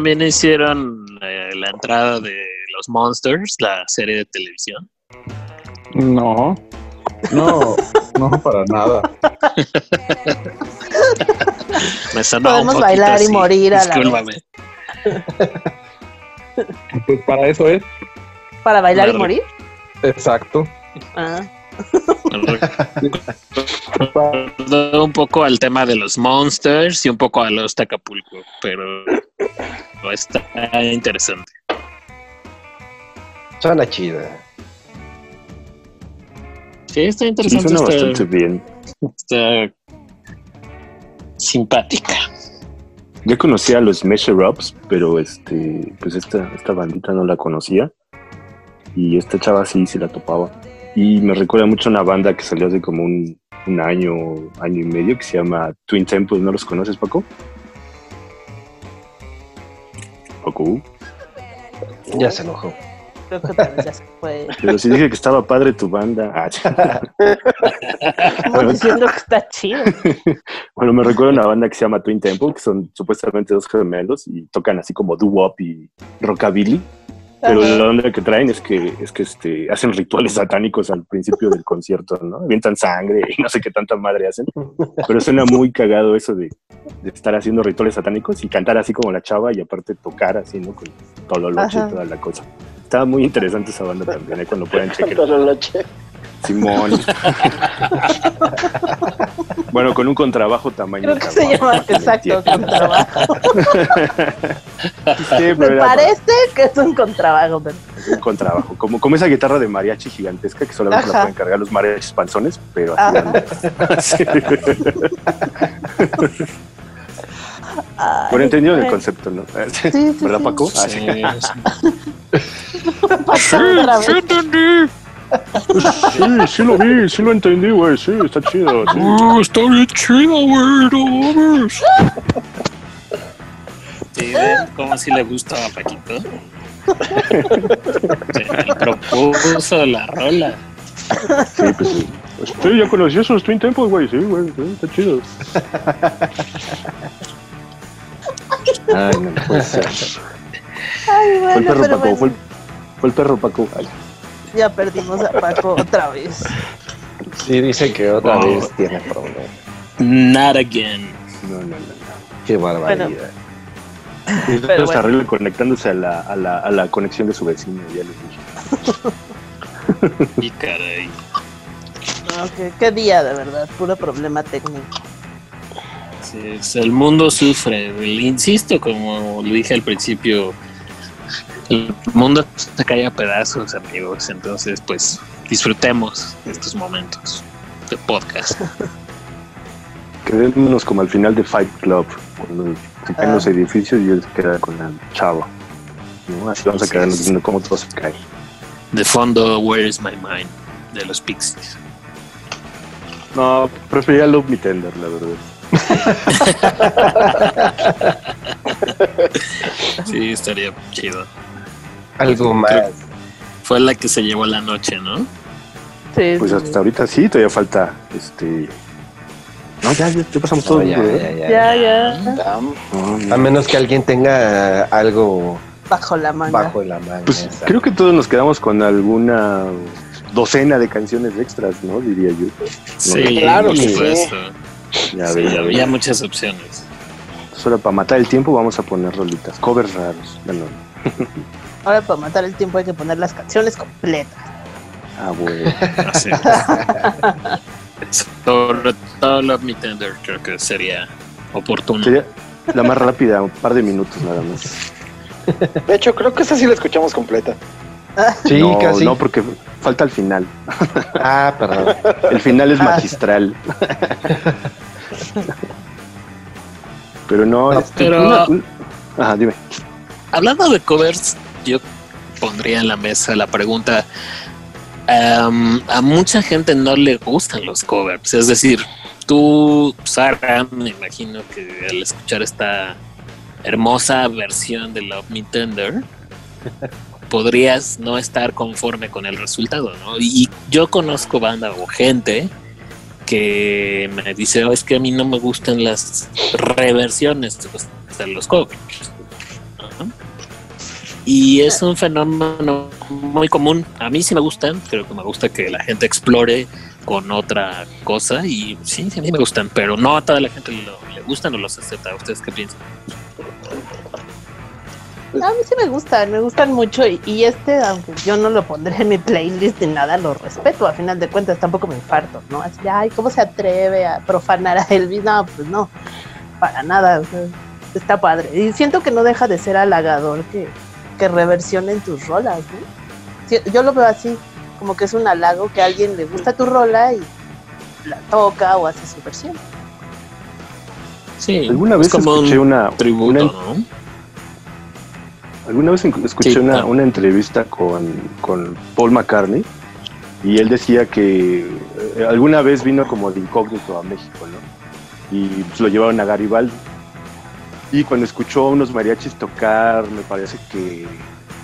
También hicieron eh, la entrada de los Monsters, la serie de televisión. No, no, no para nada. Me sonó un Podemos poquito bailar y así, morir a la discúlpame. Pues para eso es. ¿Para bailar y morir? Exacto. Ah. *laughs* Un poco al tema de los Monsters y un poco a los Acapulco, pero está interesante. Suena chida. Sí, está Sí, interesante. suena está- bastante bien. está simpática. Ya conocía a los Measure Ups, pero este, pues esta, esta bandita no la conocía. Y esta chava sí, sí la topaba. Y me recuerda mucho a una banda que salió hace como un, un año, año y medio, que se llama Twin Temples. ¿No los conoces, Paco? Ya se enojó. Creo que tal vez ya se fue. Pero sí dije que estaba padre tu banda. Ah, *laughs* Estamos diciendo que está chido. Bueno, me recuerda a una banda que se llama Twin Temple, que son supuestamente dos gemelos y tocan así como doo-wop y rockabilly. Pero Ajá. la onda que traen es que, es que este, hacen rituales satánicos al principio del concierto, ¿no? Avientan sangre y no sé qué tanta madre hacen. Pero suena muy cagado eso de, de estar haciendo rituales satánicos y cantar así como la chava y aparte tocar así, ¿no? Con tololoche Ajá. y toda la cosa. Estaba muy interesante esa banda *laughs* también, ¿eh? cuando puedan chequear. Simón. bueno, con un contrabajo tamaño. Creo que se llama exacto contrabajo. *laughs* Sí, Me parece que es un contrabajo, pero un contrabajo. Como, como esa guitarra de mariachi gigantesca que solamente la pueden cargar los mariachis panzones, pero así. Ajá. anda. *laughs* Sí. Ay, Bueno, entendieron el bueno. concepto, ¿no? Sí, *laughs* sí, ¿Verdad, sí. Paco? Ah, Sí, sí. Vez. entendí. Sí, sí lo vi, sí lo entendí, güey. Sí, está chido. sí. está bien chido, güey, no mames. ¿Sí ven cómo si le gusta a Paquito? Se propuso la rola. Sí, pues sí. Sí, ya conocí esos Twin Temples, güey. Sí, güey, sí, está chido. Ay, no, puede ser. Ay, Fue el bueno, perro Paco, bueno, fue el, fue el perro Paco. Ay, ya perdimos a Paco otra vez. Sí, dice que otra Oh. vez tiene problemas. Not again. no, no, no. no. Qué barbaridad. Y Pero se bueno. conectándose a la, a, la, a la conexión de su vecino, ya les dije. Y caray. No, qué, día, de verdad. Puro problema técnico. Sí, el mundo sufre. Insisto, como lo dije al principio, el mundo se cae a pedazos, amigos. Entonces, pues, disfrutemos de estos momentos de podcast. *laughs* Quedémonos como al final de Fight Club, cuando se caen Ah. los edificios y él se queda con la chava. ¿no? Así vamos a quedarnos viendo cómo todo se cae. De fondo, Where is my mind? De los Pixies. No, prefería Love Me Tender, la verdad. *laughs* Sí, estaría chido. Algo más. Fue la que se llevó la noche, ¿no? Sí, Pues sí, hasta ahorita sí, todavía falta este. No, ya, ya, ya pasamos No, todo. ya, ¿verdad? ya, ya. Ya, ya. No. A menos que alguien tenga algo Bajo la manga. bajo la manga. Pues exacto. creo que todos nos quedamos con alguna docena de canciones extras, ¿no? Diría yo. Sí, Claro que sí. Ya Sí, ve. había muchas opciones. Solo para matar el tiempo vamos a poner rolitas, covers raros. Bueno, *laughs* Ahora para matar el tiempo hay que poner las canciones completas. ah, bueno. Así es. Sobre todo Love Me Tender creo que sería oportuno. Sería la más rápida, un par de minutos nada más. De hecho, creo que esta sí la escuchamos completa. Sí, no, casi. no, porque falta el final. Ah, perdón. El final es Ah. magistral. Pero no, No, este, pero- una- un- Ajá, dime. Hablando de covers, yo pondría en la mesa la pregunta. am, a mucha gente no le gustan los covers. Es decir, tú, Sara, me imagino que al escuchar esta hermosa versión de Love Me Tender, *laughs* podrías no estar conforme con el resultado, ¿no? Y yo conozco banda o gente que me dice, "Oh, es que a mí no me gustan las reversiones. Gusta los covers. Y es un fenómeno muy común. A mí sí me gustan, creo que me gusta que la gente explore con otra cosa y sí, sí, a mí me gustan, pero no a toda la gente lo- le gustan o los acepta. ¿Ustedes qué piensan? A mí sí me gustan, me gustan mucho y, y este, aunque yo no lo pondré en mi playlist ni nada, lo respeto. A final de cuentas tampoco me infarto, ¿no? Así, ay, ¿cómo se atreve a profanar a Elvis? No, pues no, para nada. o sea, está padre. Y siento que no deja de ser halagador que, que reversionen tus rolas, ¿no? Sí, Yo lo veo así, como que es un halago que a alguien le gusta tu rola y la toca o hace su versión. Sí, Alguna es vez como escuché un una, tributo, una- ¿no? alguna vez escuché Sí, una, una entrevista con, con Paul McCartney y él decía que eh, alguna vez vino como de incógnito a México, ¿no? Y pues, lo llevaron a Garibaldi. Y cuando escuchó a unos mariachis tocar, me parece que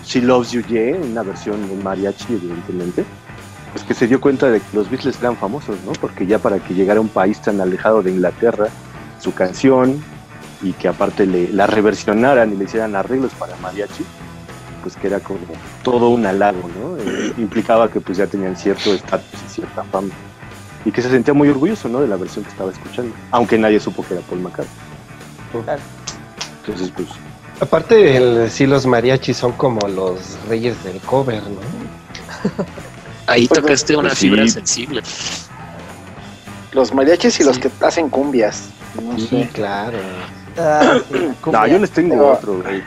She Loves You Yeah, una versión de mariachi, evidentemente, pues que se dio cuenta de que los Beatles eran famosos, ¿no? Porque ya para que llegara a un país tan alejado de Inglaterra, su canción y que aparte le, la reversionaran y le hicieran arreglos para mariachi, pues que era como todo un halago, ¿no? Eh, implicaba que pues ya tenían cierto estatus y cierta fama. Y que se sentía muy orgulloso, ¿no? De la versión que estaba escuchando, aunque nadie supo que era Paul McCartney. Claro. Entonces, pues, Aparte, el, sí, los mariachis son como los reyes del cover, ¿no? *laughs* Ahí Pues, tocaste una pues sí. fibra sensible. Los mariachis y los que hacen cumbias. No Sí, sé. claro. Ah, sí, no, yo les tengo Pero- otro, güey.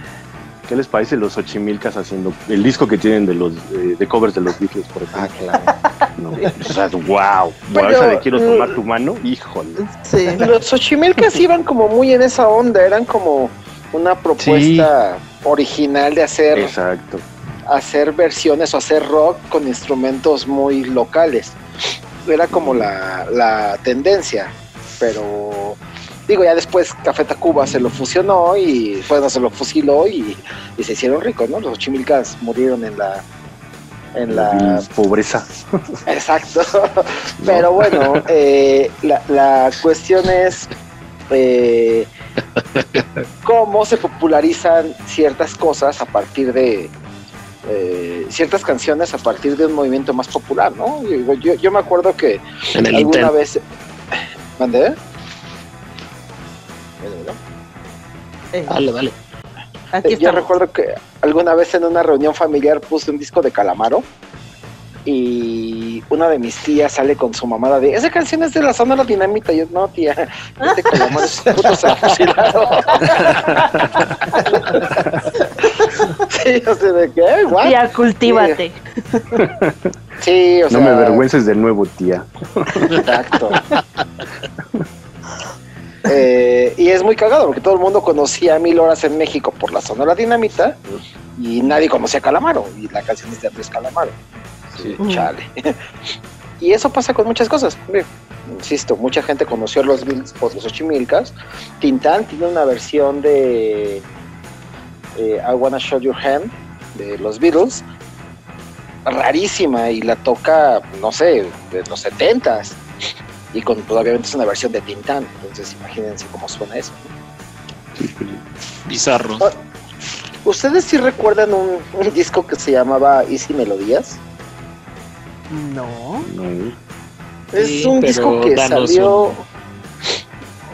¿Qué les parece los Ochimilcas haciendo el disco que tienen de los eh, de covers de los Beatles, por Ah, ejemplo? claro. *laughs* No, o sea, wow, Pero, esa de quiero tomar mm, tu mano, híjole. Sí. Los Xochimilcas iban como muy en esa onda, eran como una propuesta original de hacer, Exacto. hacer versiones o hacer rock con instrumentos muy locales. Era como la, la tendencia, pero digo, ya después Café Tacuba se lo fusionó y bueno, se lo fusiló y, y se hicieron ricos, ¿no? Los Xochimilcas murieron en la en la pobreza. Exacto. *laughs* Pero bueno, eh, la, la cuestión es eh, *laughs* cómo se popularizan ciertas cosas a partir de eh, ciertas canciones a partir de un movimiento más popular, ¿no? Yo, yo, yo me acuerdo que En el alguna vez mandé. Dale, dale. aquí yo estamos. recuerdo que alguna vez en una reunión familiar puse un disco de Calamaro y una de mis tías sale con su mamada de esa canción es de la zona de la dinamita. Y yo, no, tía, este Calamaro es puto se la fusilaron". sí, o sea, de qué, What? Tía, cultívate. Sí, o sea, no me avergüences de nuevo, tía. Exacto. Eh, y es muy cagado porque todo el mundo conocía Mil Horas en México por la zona de la dinamita y nadie conocía a Calamaro y la canción es de Andrés Calamaro. Sí, chale. *laughs* y eso pasa con muchas cosas. Insisto, mucha gente conoció a los Beatles por los Ochimilcas. Tintán tiene una versión de eh, I Wanna Show Your Hand de los Beatles rarísima y la toca, no sé, de los setentas y con pues, obviamente es una versión de Tintán, entonces imagínense cómo suena eso. Bizarro. Ah, ¿Ustedes sí recuerdan un, un disco que se llamaba Easy Melodías? No. No. Es Sí, un disco que salió.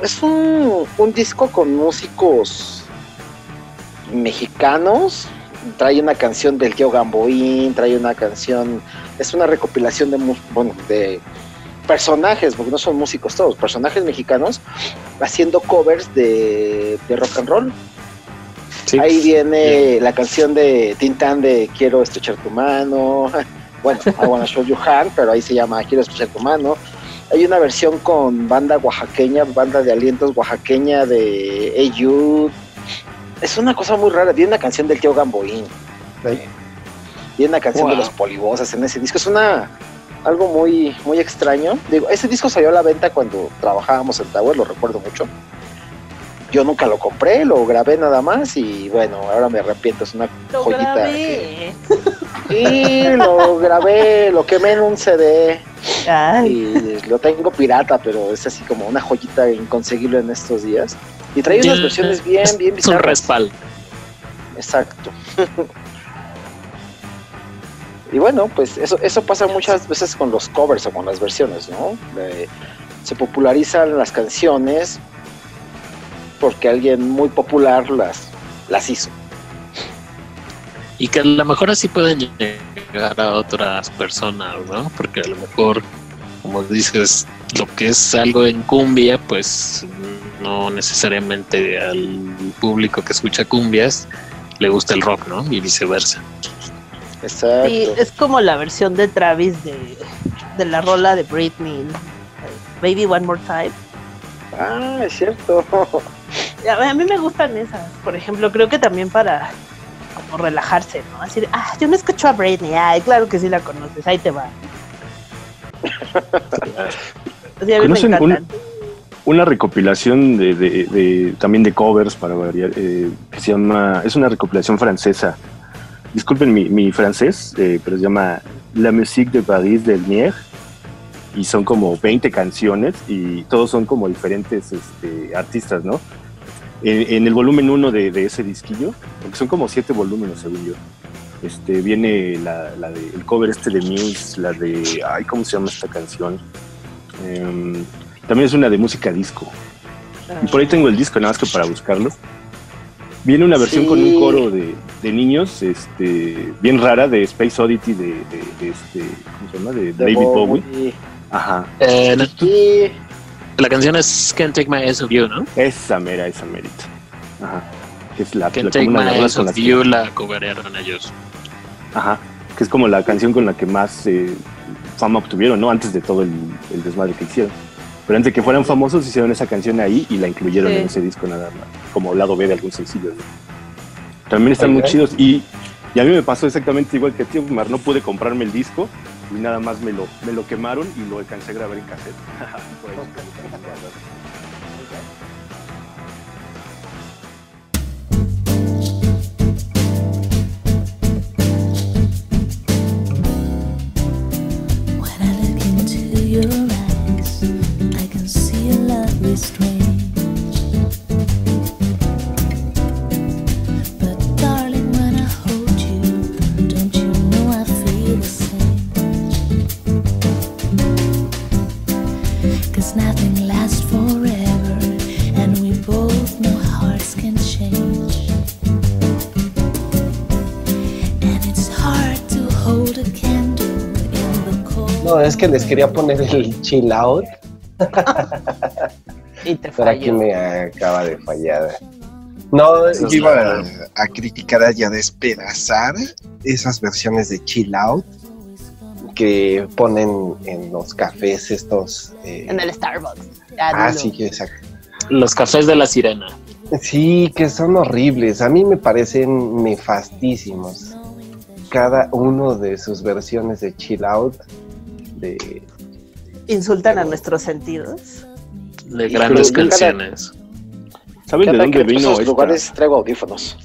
Es un, un disco con músicos mexicanos. Trae una canción del tío Gamboín, trae una canción. Es una recopilación de, bueno, de personajes, porque no son músicos todos, personajes mexicanos haciendo covers de, de rock and roll. Sí. Ahí viene la canción de Tintán de Quiero estrechar tu mano. Bueno, *laughs* I wanna show you hand, pero ahí se llama Quiero estrechar tu mano. Hay una versión con banda oaxaqueña, banda de alientos oaxaqueña de Jude. Es una cosa muy rara. Tiene una canción del tío Gamboín. Tiene una canción de los polibosas en ese disco. Es una algo muy, muy extraño. Digo, ese disco salió a la venta cuando trabajábamos en Tower, lo recuerdo mucho. Yo nunca lo compré, lo grabé nada más y bueno, ahora me arrepiento, es una Lo joyita. grabé. Y lo grabé, lo quemé en un CD Ay, y lo tengo pirata, pero es así como una joyita inconseguible en estos días. Y trae unas versiones bien, es bien un bizarras. respaldo. Exacto. y bueno, pues eso, eso pasa muchas veces con los covers o con las versiones, ¿no? De- se popularizan las canciones porque alguien muy popular las, las hizo. Y que a lo mejor así pueden llegar a otras personas, ¿no? Porque a lo mejor, como dices, lo que es algo en cumbia, pues no necesariamente al público que escucha cumbias le gusta el rock, ¿no? Y viceversa. Exacto. Sí, es como la versión de Travis de, de la rola de Britney, Baby One More Time. Ah, es cierto. *laughs* A mí me gustan esas, por ejemplo, creo que también para como relajarse, ¿no? Así de, ah, yo no escucho a Britney, ay, claro que sí la conoces, ahí te va. *laughs* A mí me ¿Conocen un- encantan. Una recopilación de, de- de- también de covers para variar, eh, que se llama, es una recopilación francesa. Disculpen mi, mi francés, eh, pero se llama La Musique de Paris del Nier. Y son como 20 canciones y todos son como diferentes este, artistas, ¿no? En, en el volumen 1 de, de ese disquillo, porque son como 7 volúmenes según yo, este, viene la, la de, el cover este de Muse, la de, ay, ¿cómo se llama esta canción? Em, también es una de música disco. Y por ahí tengo el disco, nada más que para buscarlo. Viene una versión Sí. con un coro de, de niños, este, bien rara, de Space Oddity de, de- de este, ¿cómo se llama? De, De David Bowie. Bowie. Ajá. Eh, la canción es Can't Take My Eyes Off You, ¿no? Esa mera, esa merita. Ajá. Que es la, la- Can't como Take My Eyes con Off las que- You la cobraron ellos. Ajá. Que es como la canción con la que más eh, fama obtuvieron, ¿no? Antes de todo el, el desmadre que hicieron. Pero antes de que fueran famosos, hicieron esa canción ahí y la incluyeron Sí. en ese disco nada más, como lado B de algún sencillo. ¿no? También están muy Ok. chidos. Y, y a mí me pasó exactamente igual que a ti, Omar. No pude comprarme el disco y nada más me lo, me lo quemaron y lo alcancé a grabar en cassette. *laughs* que les quería poner el chill out, *laughs* Y te pero aquí me acaba de fallar. No, yo iba a, a criticar a ya despedazar esas versiones de chill out que ponen en los cafés estos. eh, En el Starbucks. Ah, sí, que exacto. Los cafés de la sirena. Sí, que son horribles. A mí me parecen nefastísimos. Cada uno de sus versiones de chill out. Insultan a nuestros sentidos. De grandes pero- canciones. ¿Saben de dónde vino esos esta- lugares traigo audífonos.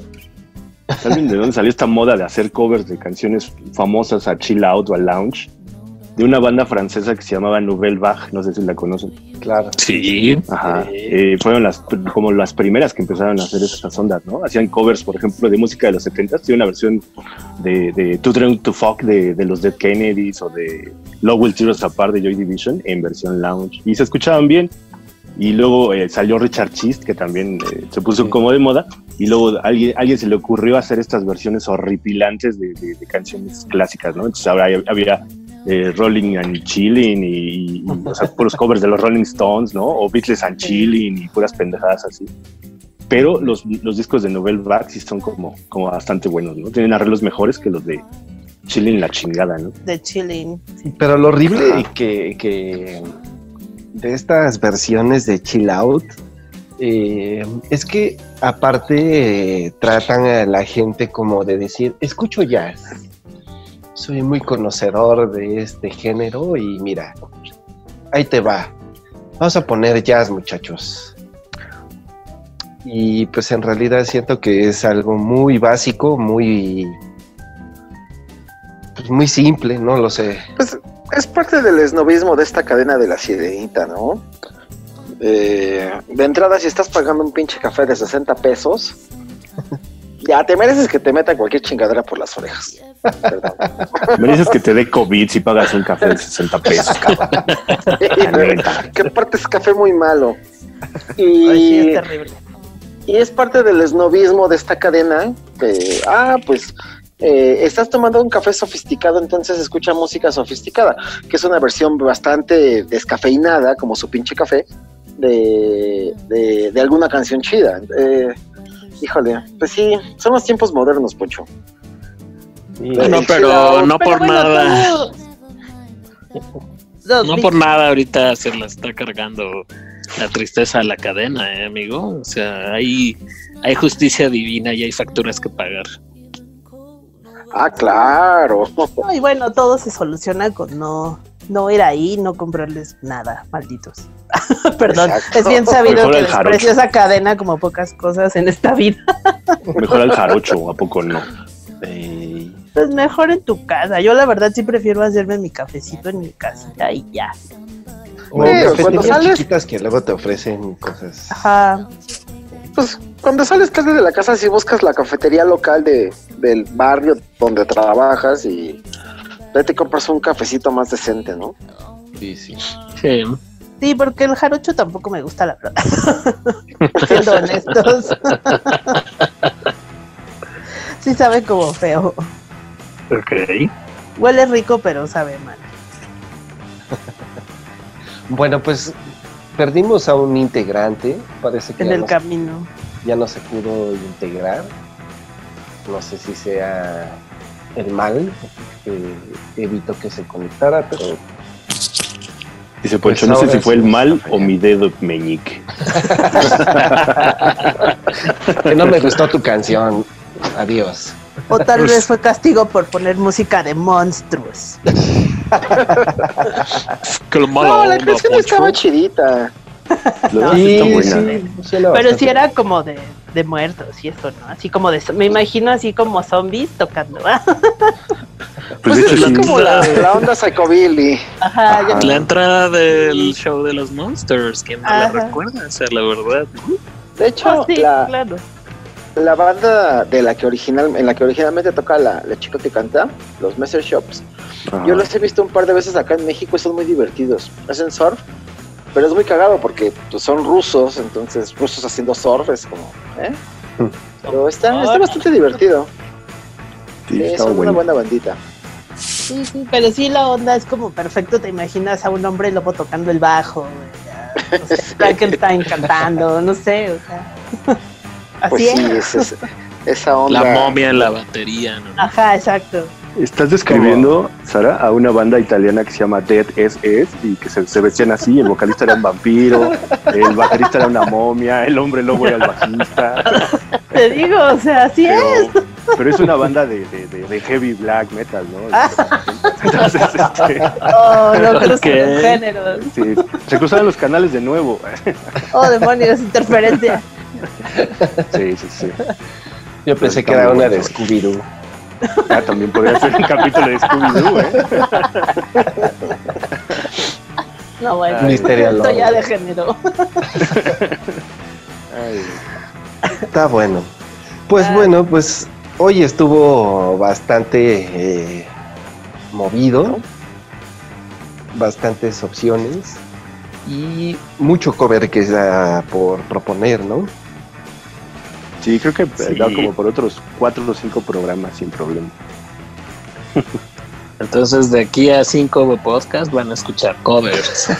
¿Saben de dónde salió esta moda de hacer covers de canciones famosas a chill out o a lounge? De una banda francesa que se llamaba Nouvelle Vague, no sé si la conocen. claro. Sí. Ajá. Sí. Eh, fueron las como las primeras que empezaron a hacer esas ondas, ¿no? Hacían covers, por ejemplo, de música de los 70 Tiene una versión de, de Too Drunk to Fuck de, de los Dead Kennedys o de Love Will Tear Us Apart de Joy Division en versión lounge. Y se escuchaban bien. Y luego eh, salió Richard Chist, que también eh, se puso Sí. como de moda. Y luego a alguien, alguien se le ocurrió hacer estas versiones horripilantes de, de- de canciones clásicas, ¿no? Entonces ahora había, había, eh, Rolling and Chilling y, y- o sea, puros covers de los Rolling Stones, ¿no? O Beatles and Chilling y puras pendejadas así. Pero los, los discos de Novel Vague sí son como, como bastante buenos, ¿no? Tienen arreglos mejores que los de Chilling la chingada, ¿no? De chilling. Pero lo horrible que, que de estas versiones de chill out eh, es que aparte eh, tratan a la gente como de decir, escucho jazz, soy muy conocedor de este género y mira, ahí te va, vamos a poner jazz muchachos. Y pues en realidad siento que es algo muy básico, muy... Pues muy simple, no lo sé. Pues es parte del esnovismo de esta cadena de la sirenita, ¿no? eh, de entrada, si estás pagando un pinche café de 60 pesos, *laughs* ya te mereces que te meta cualquier chingadera por las orejas. Perdón. *laughs* Me dices que te dé COVID si pagas un café de 60 pesos, cabrón. Neta. que aparte es café muy malo. Ay, sí, Y, es terrible. y es parte del esnovismo de esta cadena. Que, ah, pues eh, estás tomando un café sofisticado, entonces escucha música sofisticada, que es una versión bastante descafeinada, como su pinche café, de, de, de alguna canción chida. Eh, híjole, pues sí, son los tiempos modernos, Pocho. No, pero no Pero por bueno, nada. todo- No, por nada ahorita se la está cargando la tristeza a la cadena, ¿eh, amigo. O sea, hay, hay justicia divina y hay facturas que pagar. Ah, claro. No, y bueno, todo se soluciona con no, no ir ahí, no comprarles nada, malditos. *laughs* Perdón, Exacto. es bien sabido Mejor que el jarocho. desprecio esa cadena como pocas cosas en esta vida. *laughs* Mejor al jarocho, ¿a poco no? Eh, Pues mejor en tu casa. Yo la verdad sí prefiero hacerme mi cafecito en mi casa y ya. o Sí, cafeterías cuando sales- chiquitas que luego te ofrecen cosas. Ajá. Pues cuando sales tarde de la casa, si buscas la cafetería local de, del barrio donde trabajas y ya te compras un cafecito más decente, ¿no? Sí, sí. Sí. Sí, porque el jarocho tampoco me gusta, la verdad. *laughs* Siendo honestos. *laughs* sí sabe como feo. Ok. Huele rico, pero sabe mal. Bueno, pues perdimos a un integrante. Parece que En el no, camino. ya no se pudo integrar. No sé si sea el mal que evitó que se conectara, pero Dice Pues Poncho, no sé si fue el mal o mi dedo meñique. *laughs* que no me gustó tu canción. Adiós. O tal Pues- vez fue castigo por poner música de monstruos. *laughs* Que lo malo No, la canción estaba chidita. Sí, Pero bastante sí era como de, de muertos y eso, ¿no? Así como de... Me imagino así como zombies tocando. *laughs* Pues, Pues de hecho es sí. como la, la onda psychobilly. Ajá, ya La entrada del show de los Monsters, ¿quién no la Ajá. recuerda? O sea, la verdad. De hecho, Ah, sí, la, claro. la banda de la que original, en la que originalmente toca la, la chica que canta, los Messer Shops, Ajá. yo los he visto un par de veces acá en México y son muy divertidos. Hacen surf, pero es muy cagado porque pues, son rusos, entonces rusos haciendo surf es como, ¿eh? Pero está, está bastante divertido. Sí, son una bueno. buena bandita. Sí, sí, pero sí la onda es como perfecto, te imaginas a un hombre lobo tocando el bajo, güey, ya, no sé, *laughs* Frankenstein cantando, no sé, o sea. *laughs* Así Pues sí, es. es, es- esa onda. La momia en la batería, ¿no? Ajá, exacto. Estás describiendo, Sara, a una banda italiana que se llama Dead SS y que se, se vestían así. El vocalista era un vampiro, el baterista era una momia, el hombre lobo era el bajista. *laughs* Te digo, o sea, así es. Pero, es una banda de, de- de- de heavy black metal, ¿no? Ah. Entonces, este, Oh, no cruzan los géneros. sí, se cruzaron los canales de nuevo. Oh, demonios, interferencia. Sí, sí, sí. Yo pensé que era una de Scooby-Doo. Ah, también podría ser un capítulo de Scooby-Doo, ¿eh? No, bueno, Ay, Misterio esto ya de género. Ay, Está bueno. Pues Ah. bueno, pues hoy estuvo bastante eh, movido, bastantes opciones y mucho cover que está por proponer, ¿no? Sí, creo que Sí. da como por otros cuatro o cinco programas sin problema. *laughs* Entonces, de aquí a cinco podcasts van a escuchar covers. *laughs*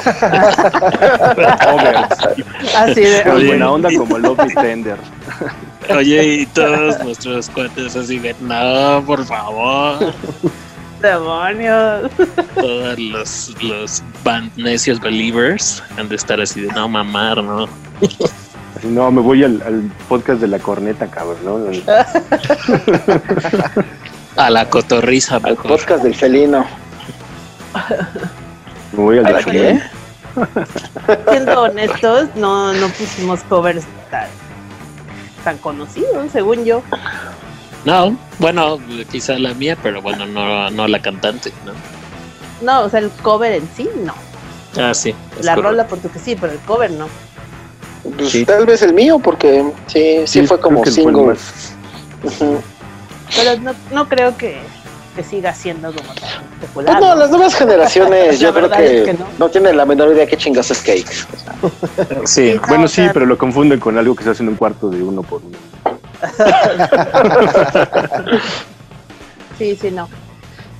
Así de. Pero Oye. buena onda como Love Me Tender. *laughs* Oye, y todos nuestros cuates así de, no, por favor. Demonios. Todos los, los band necios believers han de estar así de, no, mamar, ¿no? Así, *laughs* no, me voy al, al podcast de la corneta, cabrón, ¿no? *laughs* A la cotorriza, Al mejor. podcast del felino. Me voy al de ¿Para Chulín. qué? *laughs* Siendo honestos, no, no pusimos covers tan, tan conocidos, según yo. No, bueno, quizá la mía, pero bueno, no, no la cantante, ¿no? No, o sea, el cover en sí, no. Ah, sí. La correcto. rola, por tu que sí, pero el cover no. Pues, Sí. Tal vez el mío, porque sí, sí, fue como single. Pero no, no creo que, que siga siendo como tan popular. Pues no, las nuevas generaciones *laughs* La yo creo que, es que no. no. tienen la menor idea qué chingas es cake. Sí, bueno, no, sí, o sea- pero lo confunden con algo que se hace en un cuarto de uno por uno. *laughs* Sí, sí, no.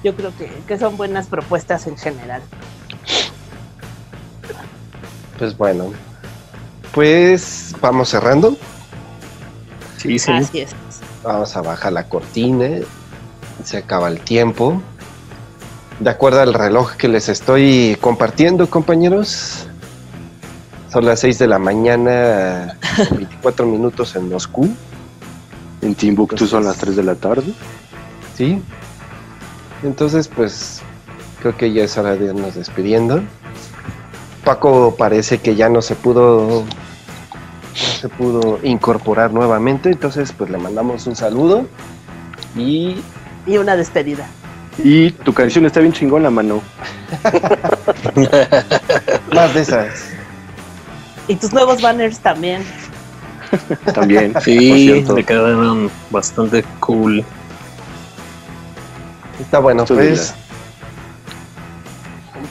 Yo creo que, que son buenas propuestas en general. Pues bueno, pues vamos cerrando. Sí, sí. Así es. Vamos a bajar la cortina. Se acaba el tiempo. De acuerdo al reloj que les estoy compartiendo, compañeros. Son las 6 de la mañana, *laughs* 24 minutos en Moscú. En Timbuktu son las 3 de la tarde. ¿Sí? Entonces, pues creo que ya es hora de irnos despidiendo. Paco parece que ya no se pudo no se pudo incorporar nuevamente, entonces pues le mandamos un saludo y Y una despedida. Y tu canción está bien chingona, mano. *laughs* más de esas. Y tus nuevos banners también. También. Sí, cierto. me quedaron bastante cool. Está bueno, pues.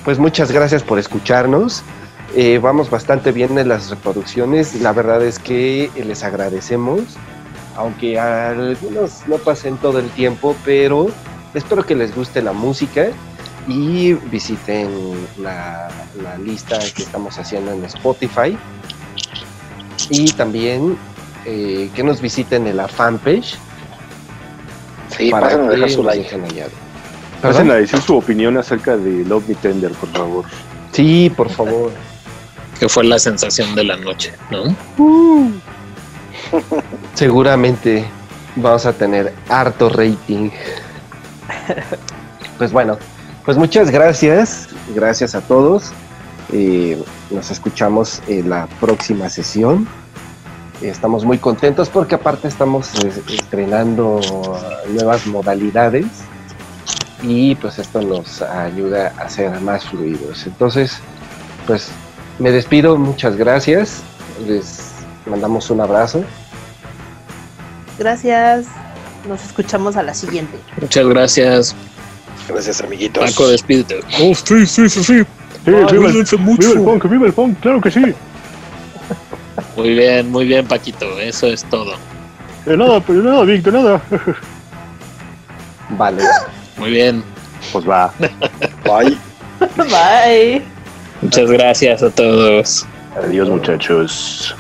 Pues muchas gracias por escucharnos. Eh, vamos bastante bien en las reproducciones. La verdad es que les agradecemos. Aunque a algunos no pasen todo el tiempo, pero espero que les guste la música y visiten la, la lista que estamos haciendo en Spotify. Y también eh, que nos visiten en la fanpage. Sí, para pasen a dejar que su like. Pasen a decir su opinión acerca de Love Me Tender, por favor. Sí, por favor. Que fue la sensación de la noche, ¿no? *laughs* Seguramente vamos a tener harto rating. Pues bueno, pues muchas gracias. Gracias a todos. Eh, nos escuchamos en la próxima sesión. Estamos muy contentos porque aparte estamos estrenando nuevas modalidades y pues esto nos ayuda a ser más fluidos. Entonces, pues me despido, muchas gracias. Les mandamos un abrazo. Gracias. Nos escuchamos a la siguiente. Muchas gracias. Gracias, amiguitos. Paco, despídete. Oh, sí, sí, sí, sí. Sí, viva, el, viva el punk, viva el punk, claro que sí. Muy bien, muy bien, Paquito. Eso es todo. De nada, de nada, Vic, de nada. Vale. Muy bien. Pues va. *laughs* Bye. Bye. Muchas gracias a todos. Adiós, muchachos.